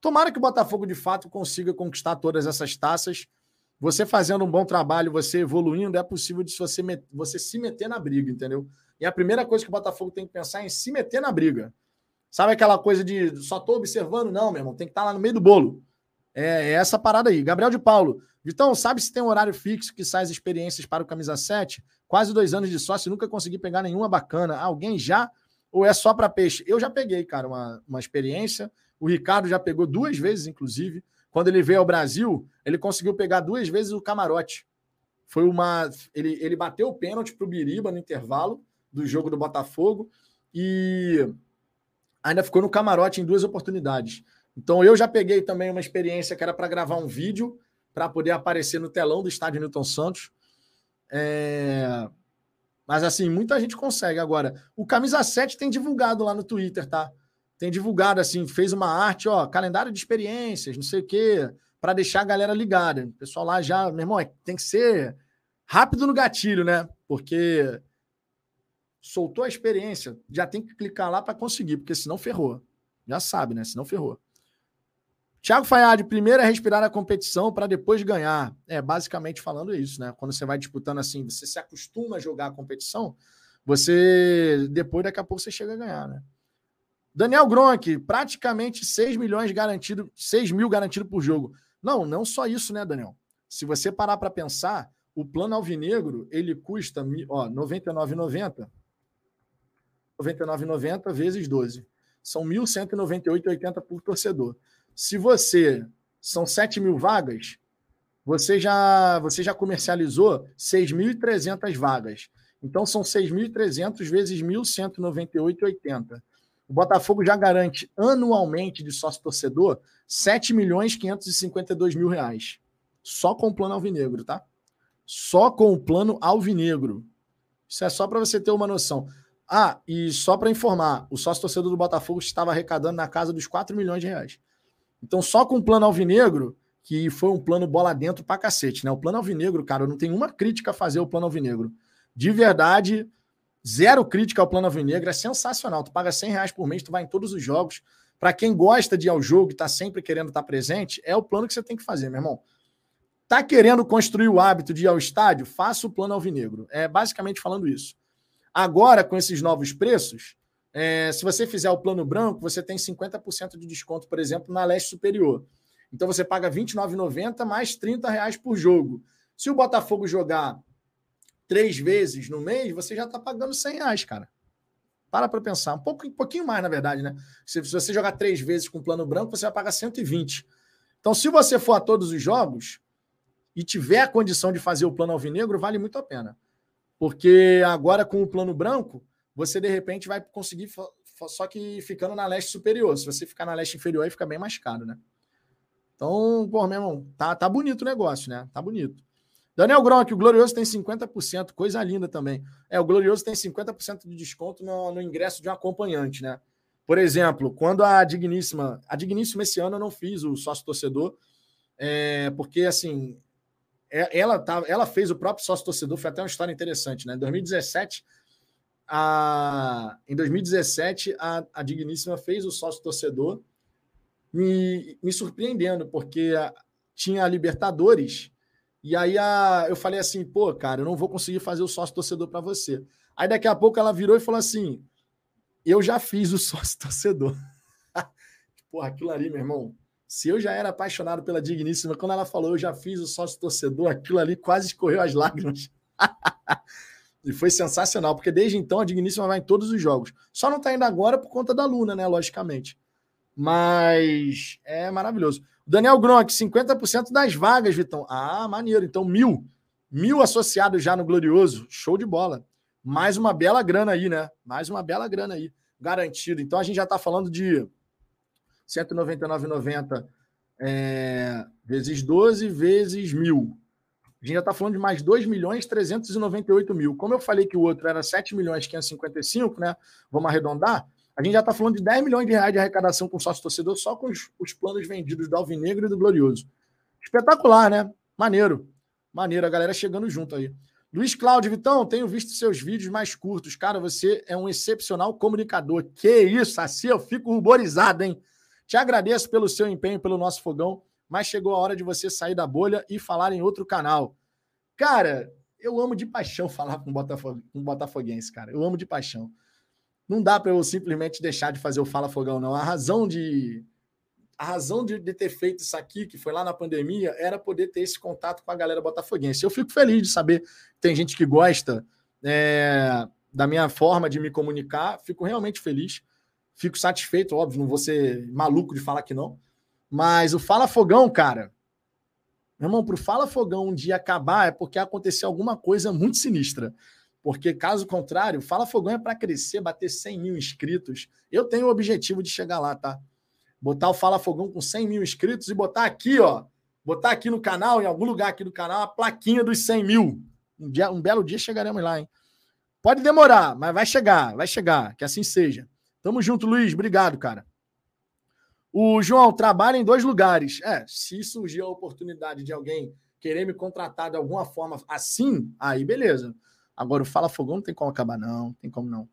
Tomara que o Botafogo de fato consiga conquistar todas essas taças. Você fazendo um bom trabalho, você evoluindo, é possível de você, você se meter na briga, entendeu? E a primeira coisa que o Botafogo tem que pensar é em se meter na briga. Sabe aquela coisa de só tô observando? Não, meu irmão, tem que estar tá lá no meio do bolo. É, é essa parada aí. Gabriel de Paulo. Vitão, sabe se tem um horário fixo que sai as experiências para o Camisa 7? Quase dois anos de sócio, nunca consegui pegar nenhuma bacana. Alguém já ou é só para peixe? Eu já peguei, cara, uma, uma experiência. O Ricardo já pegou duas vezes, inclusive. Quando ele veio ao Brasil, ele conseguiu pegar duas vezes o camarote. Foi uma. Ele, ele bateu o pênalti para o Biriba no intervalo do jogo do Botafogo e ainda ficou no camarote em duas oportunidades. Então eu já peguei também uma experiência que era para gravar um vídeo para poder aparecer no telão do estádio Newton Santos. É... Mas assim, muita gente consegue. Agora, o Camisa 7 tem divulgado lá no Twitter, tá? Tem divulgado assim, fez uma arte, ó, calendário de experiências, não sei o quê, para deixar a galera ligada. O pessoal lá já, meu irmão, é, tem que ser rápido no gatilho, né? Porque soltou a experiência, já tem que clicar lá para conseguir, porque senão ferrou. Já sabe, né? Senão ferrou. Thiago Fayad, primeiro é respirar a competição para depois ganhar. É basicamente falando isso, né? Quando você vai disputando assim, você se acostuma a jogar a competição, você depois daqui a pouco você chega a ganhar, né? Daniel Gronk, praticamente 6 milhões garantido, 6 mil garantido por jogo. Não, não só isso, né, Daniel? Se você parar para pensar, o plano alvinegro, ele custa ó, 99,90 99,90 vezes 12. São 1.198,80 por torcedor. Se você são 7 mil vagas, você já você já comercializou 6.300 vagas. Então são 6.300 vezes 1.198,80. O Botafogo já garante anualmente de sócio torcedor 7 milhões 552 mil reais. Só com o plano alvinegro, tá? Só com o plano alvinegro. Isso é só para você ter uma noção. Ah, e só para informar, o sócio torcedor do Botafogo estava arrecadando na casa dos 4 milhões de reais. Então, só com o plano alvinegro, que foi um plano bola dentro pra cacete, né? O plano alvinegro, cara, eu não tenho uma crítica a fazer ao plano alvinegro. De verdade, zero crítica ao plano alvinegro, é sensacional. Tu paga 100 reais por mês, tu vai em todos os jogos. Para quem gosta de ir ao jogo e tá sempre querendo estar tá presente, é o plano que você tem que fazer, meu irmão. Tá querendo construir o hábito de ir ao estádio? Faça o plano alvinegro. É basicamente falando isso. Agora, com esses novos preços, é, se você fizer o plano branco, você tem 50% de desconto, por exemplo, na leste superior. Então você paga R$ 29,90 mais R$ reais por jogo. Se o Botafogo jogar três vezes no mês, você já está pagando 100 reais, cara. Para para pensar. Um, pouco, um pouquinho mais, na verdade, né? Se, se você jogar três vezes com plano branco, você vai pagar 120. Então, se você for a todos os jogos e tiver a condição de fazer o plano alvinegro, vale muito a pena. Porque agora, com o plano branco, você de repente vai conseguir, só que ficando na leste superior. Se você ficar na leste inferior, aí fica bem mais caro, né? Então, pô, meu irmão, tá, tá bonito o negócio, né? Tá bonito. Daniel Gronk, o Glorioso tem 50%, coisa linda também. É, o Glorioso tem 50% de desconto no, no, ingresso de um acompanhante, né? Por exemplo, quando a Digníssima. A Digníssima esse ano eu não fiz o sócio torcedor, é, porque assim. É, ela, tá, ela fez o próprio sócio torcedor, foi até uma história interessante, né? Em 2017, a, em 2017, a, a Digníssima fez o sócio torcedor, me, me surpreendendo, porque a, tinha a Libertadores, e aí a, eu falei assim, pô, cara, eu não vou conseguir fazer o sócio torcedor para você. Aí daqui a pouco ela virou e falou assim: eu já fiz o sócio torcedor. Porra, aquilo ali, meu irmão. Se eu já era apaixonado pela Digníssima, quando ela falou eu já fiz o sócio torcedor, aquilo ali quase escorreu as lágrimas. E foi sensacional, porque desde então a Digníssima vai em todos os jogos. Só não está indo agora por conta da Luna, né? Logicamente. Mas é maravilhoso. Daniel Gronk, 50% das vagas, Vitão. Ah, maneiro. Então, mil. Mil associados já no Glorioso. Show de bola. Mais uma bela grana aí, né? Mais uma bela grana aí. Garantido. Então, a gente já está falando de 199,90 é, vezes 12 vezes mil. A gente já está falando de mais 2 milhões 398 mil. Como eu falei que o outro era 7 milhões 555, né? Vamos arredondar. A gente já está falando de 10 milhões de reais de arrecadação com sócio torcedor só com os, os planos vendidos do Alvinegro e do Glorioso. Espetacular, né? Maneiro. Maneiro, a galera chegando junto aí. Luiz Cláudio Vitão, tenho visto seus vídeos mais curtos. Cara, você é um excepcional comunicador. Que isso, assim eu fico ruborizado, hein? Te agradeço pelo seu empenho pelo nosso fogão mas chegou a hora de você sair da bolha e falar em outro canal. Cara, eu amo de paixão falar com Botafogo, com Botafoguense, cara. Eu amo de paixão. Não dá para eu simplesmente deixar de fazer o Fala Fogão, não. A razão de a razão de, de, ter feito isso aqui, que foi lá na pandemia, era poder ter esse contato com a galera botafoguense. Eu fico feliz de saber que tem gente que gosta é, da minha forma de me comunicar, fico realmente feliz. Fico satisfeito, óbvio, não vou ser maluco de falar que não. Mas o Fala Fogão, cara, meu irmão, pro Fala Fogão um dia acabar é porque aconteceu alguma coisa muito sinistra. Porque, caso contrário, Fala Fogão é para crescer, bater 100 mil inscritos. Eu tenho o objetivo de chegar lá, tá? Botar o Fala Fogão com 100 mil inscritos e botar aqui, ó. Botar aqui no canal, em algum lugar aqui do canal, a plaquinha dos 100 mil. Um, dia, um belo dia chegaremos lá, hein? Pode demorar, mas vai chegar, vai chegar. Que assim seja. Tamo junto, Luiz. Obrigado, cara. O João trabalha em dois lugares. É, se surgir a oportunidade de alguém querer me contratar de alguma forma assim, aí beleza. Agora o Fala Fogão não tem como acabar, não. Tem como não.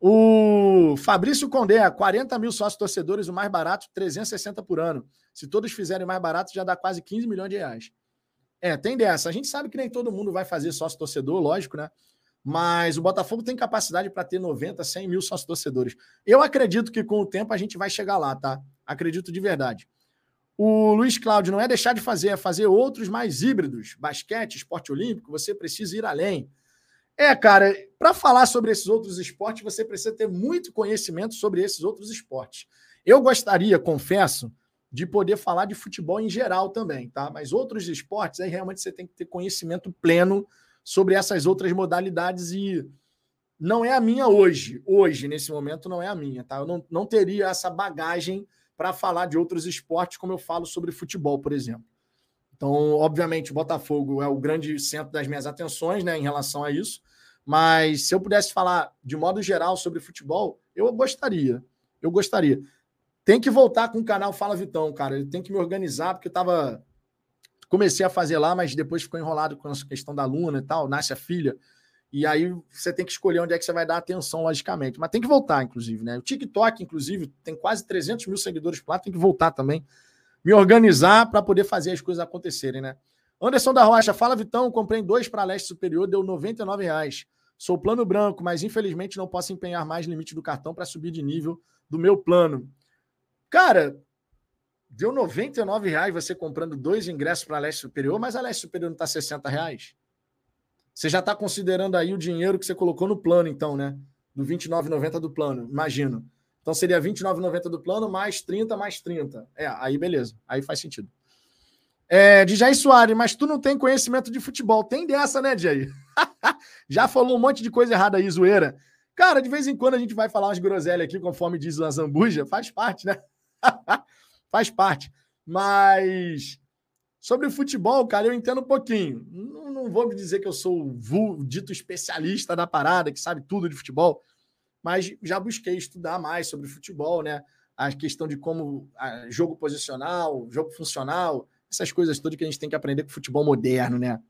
O Fabrício Condé, 40 mil sócios torcedores, o mais barato, 360 por ano. Se todos fizerem mais barato, já dá quase 15 milhões de reais. É, tem dessa. A gente sabe que nem todo mundo vai fazer sócio torcedor, lógico, né? Mas o Botafogo tem capacidade para ter 90, 100 mil sócios torcedores. Eu acredito que com o tempo a gente vai chegar lá, tá? Acredito de verdade. O Luiz Cláudio, não é deixar de fazer, é fazer outros mais híbridos. Basquete, esporte olímpico, você precisa ir além. É, cara, para falar sobre esses outros esportes, você precisa ter muito conhecimento sobre esses outros esportes. Eu gostaria, confesso, de poder falar de futebol em geral também, tá? Mas outros esportes, aí realmente você tem que ter conhecimento pleno sobre essas outras modalidades e não é a minha hoje. Hoje, nesse momento, não é a minha, tá? Eu não, não teria essa bagagem para falar de outros esportes, como eu falo sobre futebol, por exemplo. Então, obviamente, o Botafogo é o grande centro das minhas atenções né, em relação a isso. Mas se eu pudesse falar de modo geral sobre futebol, eu gostaria. Eu gostaria. Tem que voltar com o canal Fala Vitão, cara. Tem que me organizar, porque eu tava. Comecei a fazer lá, mas depois ficou enrolado com a questão da Luna e tal, nasce a filha. E aí você tem que escolher onde é que você vai dar atenção, logicamente. Mas tem que voltar, inclusive, né? O TikTok, inclusive, tem quase 300 mil seguidores por lá, tem que voltar também. Me organizar para poder fazer as coisas acontecerem, né? Anderson da Rocha, fala Vitão, comprei dois para leste superior, deu R$ reais. Sou plano branco, mas infelizmente não posso empenhar mais limite do cartão para subir de nível do meu plano. Cara, deu R$ reais você comprando dois ingressos para leste superior, mas a leste superior não está R$ reais. Você já está considerando aí o dinheiro que você colocou no plano, então, né? Do R$29,90 do plano, imagino. Então seria R$29,90 do plano mais 30 mais 30. É, aí beleza. Aí faz sentido. É, Jair Soares, mas tu não tem conhecimento de futebol. Tem dessa, né, Jair? já falou um monte de coisa errada aí, zoeira. Cara, de vez em quando a gente vai falar umas groselhas aqui, conforme diz o Zambuja. Faz parte, né? faz parte. Mas sobre futebol, cara, eu entendo um pouquinho. Não não vou dizer que eu sou o dito especialista da parada, que sabe tudo de futebol, mas já busquei estudar mais sobre futebol, né? A questão de como jogo posicional, jogo funcional, essas coisas todas que a gente tem que aprender com futebol moderno, né?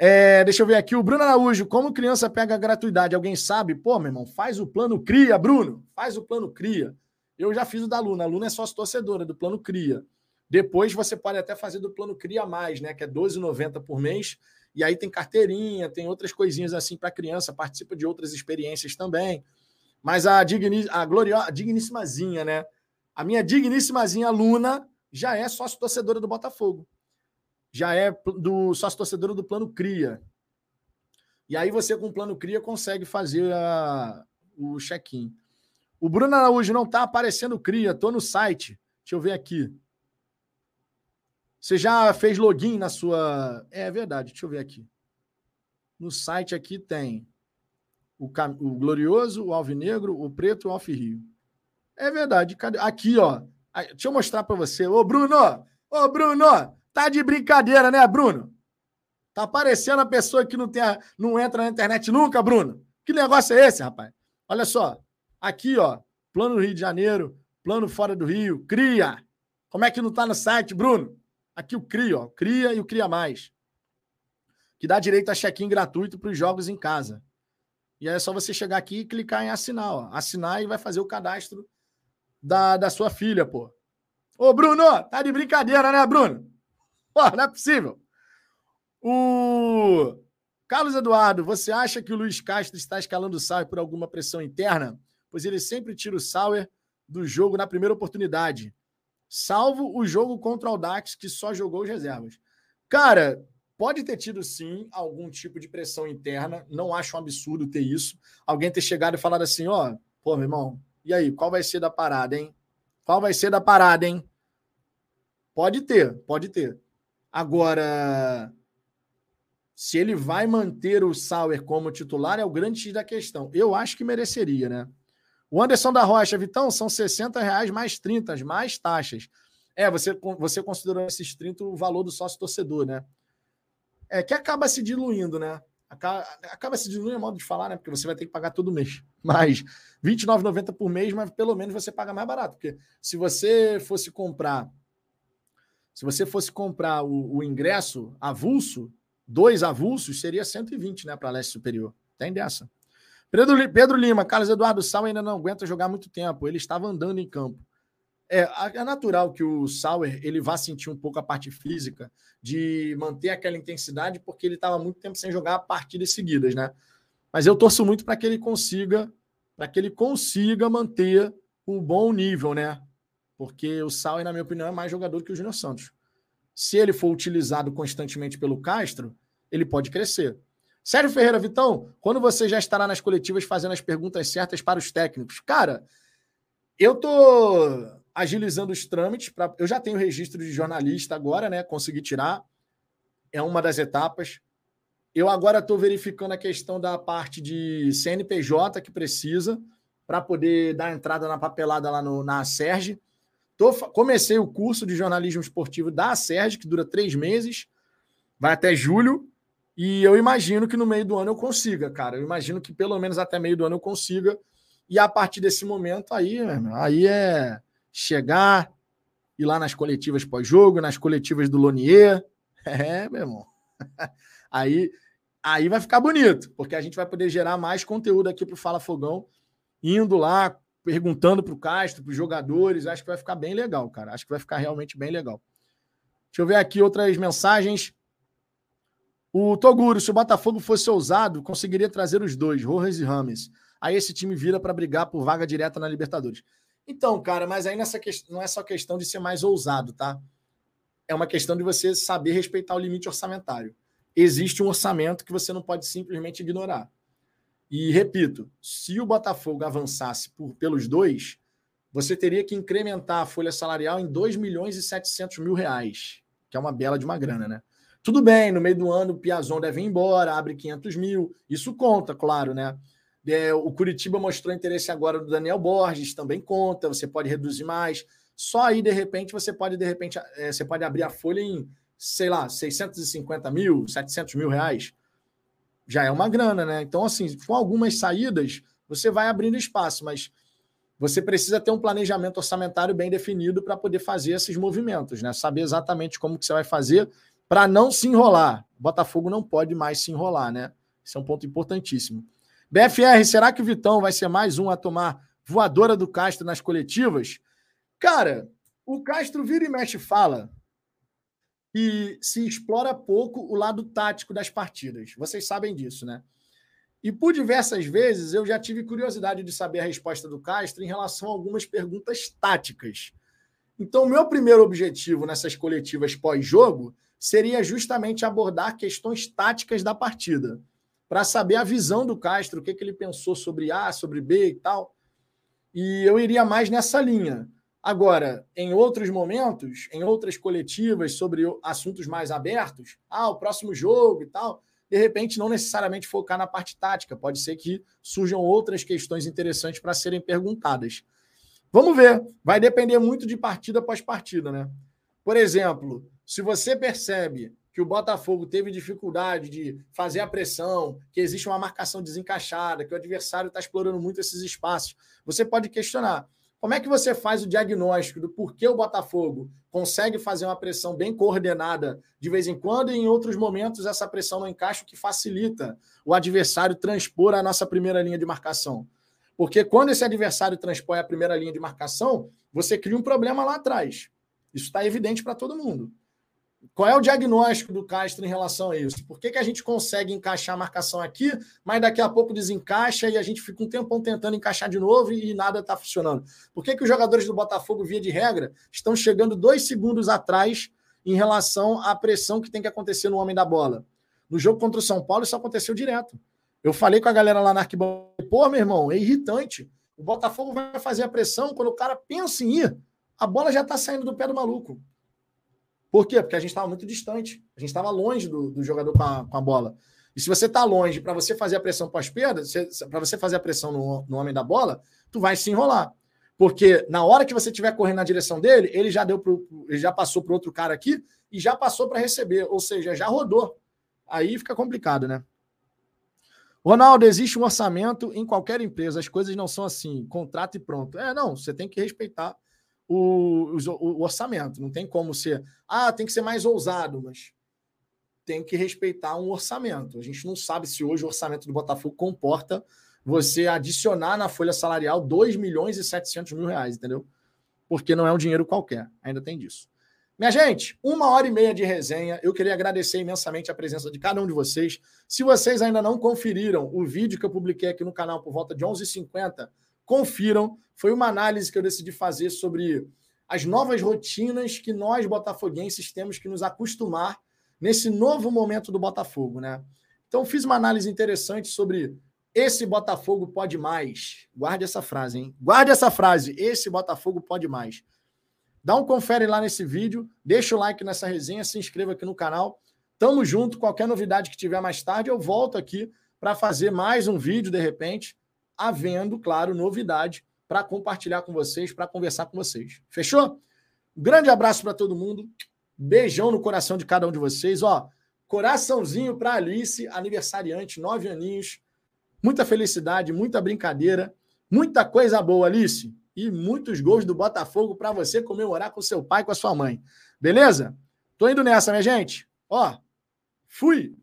É, deixa eu ver aqui, o Bruno Araújo, como criança pega gratuidade? Alguém sabe? Pô, meu irmão, faz o plano CRIA, Bruno, faz o plano CRIA. Eu já fiz o da Luna, a Luna é sócio torcedora do plano CRIA. Depois você pode até fazer do plano Cria Mais, né? Que é R$12,90 por mês. E aí tem carteirinha, tem outras coisinhas assim para criança, participa de outras experiências também. Mas a, digni, a, gloriosa, a digníssimazinha, né? A minha digníssimazinha Luna já é sócio torcedora do Botafogo. Já é do sócio torcedora do plano Cria. E aí você, com o plano Cria, consegue fazer a, o check-in. O Bruno Araújo não está aparecendo Cria, estou no site. Deixa eu ver aqui. Você já fez login na sua. É verdade, deixa eu ver aqui. No site aqui tem o, o Glorioso, o Alvinegro, o Preto e o Alfirrio. É verdade. Aqui, ó. Deixa eu mostrar para você. Ô, Bruno! Ô, Bruno! Tá de brincadeira, né, Bruno? Tá aparecendo a pessoa que não, tem a... não entra na internet nunca, Bruno. Que negócio é esse, rapaz? Olha só. Aqui, ó. Plano Rio de Janeiro, plano fora do Rio, cria. Como é que não tá no site, Bruno? Aqui o CRIA, ó, CRIA e o CRIA Mais, que dá direito a check-in gratuito para os jogos em casa. E aí é só você chegar aqui e clicar em assinar, ó. Assinar e vai fazer o cadastro da, da sua filha, pô. Ô, Bruno, tá de brincadeira, né, Bruno? Pô, não é possível. O Carlos Eduardo, você acha que o Luiz Castro está escalando o Sauer por alguma pressão interna? Pois ele sempre tira o Sauer do jogo na primeira oportunidade salvo o jogo contra o Audax, que só jogou os reservas. Cara, pode ter tido sim algum tipo de pressão interna. Não acho um absurdo ter isso. Alguém ter chegado e falado assim: ó, pô, meu irmão, e aí, qual vai ser da parada, hein? Qual vai ser da parada, hein? Pode ter, pode ter. Agora, se ele vai manter o Sauer como titular, é o grande X da questão. Eu acho que mereceria, né? O Anderson da Rocha, Vitão, são 60 reais mais 30, mais taxas. É, você, você considerou esses 30 o valor do sócio torcedor, né? É que acaba se diluindo, né? Acaba, acaba se diluindo é modo de falar, né? Porque você vai ter que pagar todo mês. Mas R$ 29,90 por mês, mas pelo menos você paga mais barato. Porque se você fosse comprar, se você fosse comprar o, o ingresso avulso, dois avulsos, seria 120, né? Para leste superior. Tem dessa. Pedro, Pedro Lima, Carlos Eduardo Sal ainda não aguenta jogar muito tempo. Ele estava andando em campo. É, é natural que o Sauer ele vá sentir um pouco a parte física de manter aquela intensidade, porque ele estava muito tempo sem jogar partidas seguidas, né? Mas eu torço muito para que ele consiga, para que ele consiga manter o bom nível, né? Porque o Sauer, na minha opinião, é mais jogador que o Júnior Santos. Se ele for utilizado constantemente pelo Castro, ele pode crescer. Sérgio Ferreira, Vitão, quando você já estará nas coletivas fazendo as perguntas certas para os técnicos? Cara, eu tô agilizando os trâmites. Eu já tenho registro de jornalista agora, né? Consegui tirar. É uma das etapas. Eu agora estou verificando a questão da parte de CNPJ que precisa para poder dar entrada na papelada lá no, na Serge. Tô, comecei o curso de jornalismo esportivo da Serge, que dura três meses, vai até julho. E eu imagino que no meio do ano eu consiga, cara. Eu imagino que pelo menos até meio do ano eu consiga. E a partir desse momento aí, aí é chegar, ir lá nas coletivas pós-jogo, nas coletivas do Lonier. É, meu irmão. Aí, aí vai ficar bonito, porque a gente vai poder gerar mais conteúdo aqui para o Fala Fogão, indo lá, perguntando para o Castro, para os jogadores. Acho que vai ficar bem legal, cara. Acho que vai ficar realmente bem legal. Deixa eu ver aqui outras mensagens. O Toguro, se o Botafogo fosse ousado, conseguiria trazer os dois, Rojas e Rames. Aí esse time vira para brigar por vaga direta na Libertadores. Então, cara, mas aí nessa questão, não é só questão de ser mais ousado, tá? É uma questão de você saber respeitar o limite orçamentário. Existe um orçamento que você não pode simplesmente ignorar. E repito, se o Botafogo avançasse por, pelos dois, você teria que incrementar a folha salarial em 2 milhões e 700 mil reais, que é uma bela de uma grana, né? Tudo bem, no meio do ano o Piazon deve ir embora, abre 500 mil, isso conta, claro, né? É, o Curitiba mostrou interesse agora do Daniel Borges, também conta, você pode reduzir mais. Só aí, de repente, você pode, de repente, é, você pode abrir a folha em, sei lá, 650 mil, 700 mil reais. Já é uma grana, né? Então, assim, com algumas saídas, você vai abrindo espaço, mas você precisa ter um planejamento orçamentário bem definido para poder fazer esses movimentos, né? Saber exatamente como que você vai fazer para não se enrolar. O Botafogo não pode mais se enrolar, né? Esse é um ponto importantíssimo. BFR, será que o Vitão vai ser mais um a tomar voadora do Castro nas coletivas? Cara, o Castro vira e mexe fala e se explora pouco o lado tático das partidas. Vocês sabem disso, né? E por diversas vezes eu já tive curiosidade de saber a resposta do Castro em relação a algumas perguntas táticas. Então, meu primeiro objetivo nessas coletivas pós-jogo seria justamente abordar questões táticas da partida para saber a visão do Castro, o que, que ele pensou sobre A, sobre B e tal. E eu iria mais nessa linha. Agora, em outros momentos, em outras coletivas sobre assuntos mais abertos, ah, o próximo jogo e tal, de repente não necessariamente focar na parte tática, pode ser que surjam outras questões interessantes para serem perguntadas. Vamos ver, vai depender muito de partida após partida, né? Por exemplo, se você percebe que o Botafogo teve dificuldade de fazer a pressão, que existe uma marcação desencaixada, que o adversário está explorando muito esses espaços. Você pode questionar. Como é que você faz o diagnóstico do porquê o Botafogo consegue fazer uma pressão bem coordenada de vez em quando e em outros momentos essa pressão não encaixa, o que facilita o adversário transpor a nossa primeira linha de marcação? Porque quando esse adversário transpõe a primeira linha de marcação, você cria um problema lá atrás. Isso está evidente para todo mundo. Qual é o diagnóstico do Castro em relação a isso? Por que, que a gente consegue encaixar a marcação aqui, mas daqui a pouco desencaixa e a gente fica um tempão tentando encaixar de novo e nada está funcionando? Por que, que os jogadores do Botafogo, via de regra, estão chegando dois segundos atrás em relação à pressão que tem que acontecer no homem da bola. No jogo contra o São Paulo, isso aconteceu direto. Eu falei com a galera lá na arquibancada, pô, meu irmão, é irritante. O Botafogo vai fazer a pressão, quando o cara pensa em ir, a bola já está saindo do pé do maluco. Por quê? Porque a gente estava muito distante. A gente estava longe do, do jogador com a, com a, bola. E se você está longe, para você fazer a pressão pós-perda, para você fazer a pressão no, no homem da bola, tu vai se enrolar. Porque na hora que você estiver correndo na direção dele, ele já deu pro, ele já passou para outro cara aqui e já passou para receber, ou seja, já rodou. Aí fica complicado, né? Ronaldo, existe um orçamento em qualquer empresa, as coisas não são assim, contrato e pronto. É, não, você tem que respeitar o, o, o orçamento, não tem como ser, ah, tem que ser mais ousado, mas tem que respeitar um orçamento. A gente não sabe se hoje o orçamento do Botafogo comporta você adicionar na folha salarial 2 milhões e 700 mil reais, entendeu? Porque não é um dinheiro qualquer, ainda tem disso. Minha gente, uma hora e meia de resenha. Eu queria agradecer imensamente a presença de cada um de vocês. Se vocês ainda não conferiram o vídeo que eu publiquei aqui no canal por volta de 11h50, confiram. Foi uma análise que eu decidi fazer sobre as novas rotinas que nós, botafoguenses, temos que nos acostumar nesse novo momento do Botafogo, né? Então, fiz uma análise interessante sobre esse Botafogo pode mais. Guarde essa frase, hein? Guarde essa frase. Esse Botafogo pode mais. Dá um confere lá nesse vídeo, deixa o like nessa resenha, se inscreva aqui no canal. Tamo junto. Qualquer novidade que tiver mais tarde, eu volto aqui para fazer mais um vídeo, de repente, havendo, claro, novidade para compartilhar com vocês, para conversar com vocês. Fechou? Grande abraço para todo mundo. Beijão no coração de cada um de vocês. Ó, coraçãozinho para Alice, aniversariante, nove aninhos. Muita felicidade, muita brincadeira, muita coisa boa, Alice e muitos gols do Botafogo para você comemorar com seu pai com a sua mãe. Beleza? Tô indo nessa, minha gente. Ó, fui!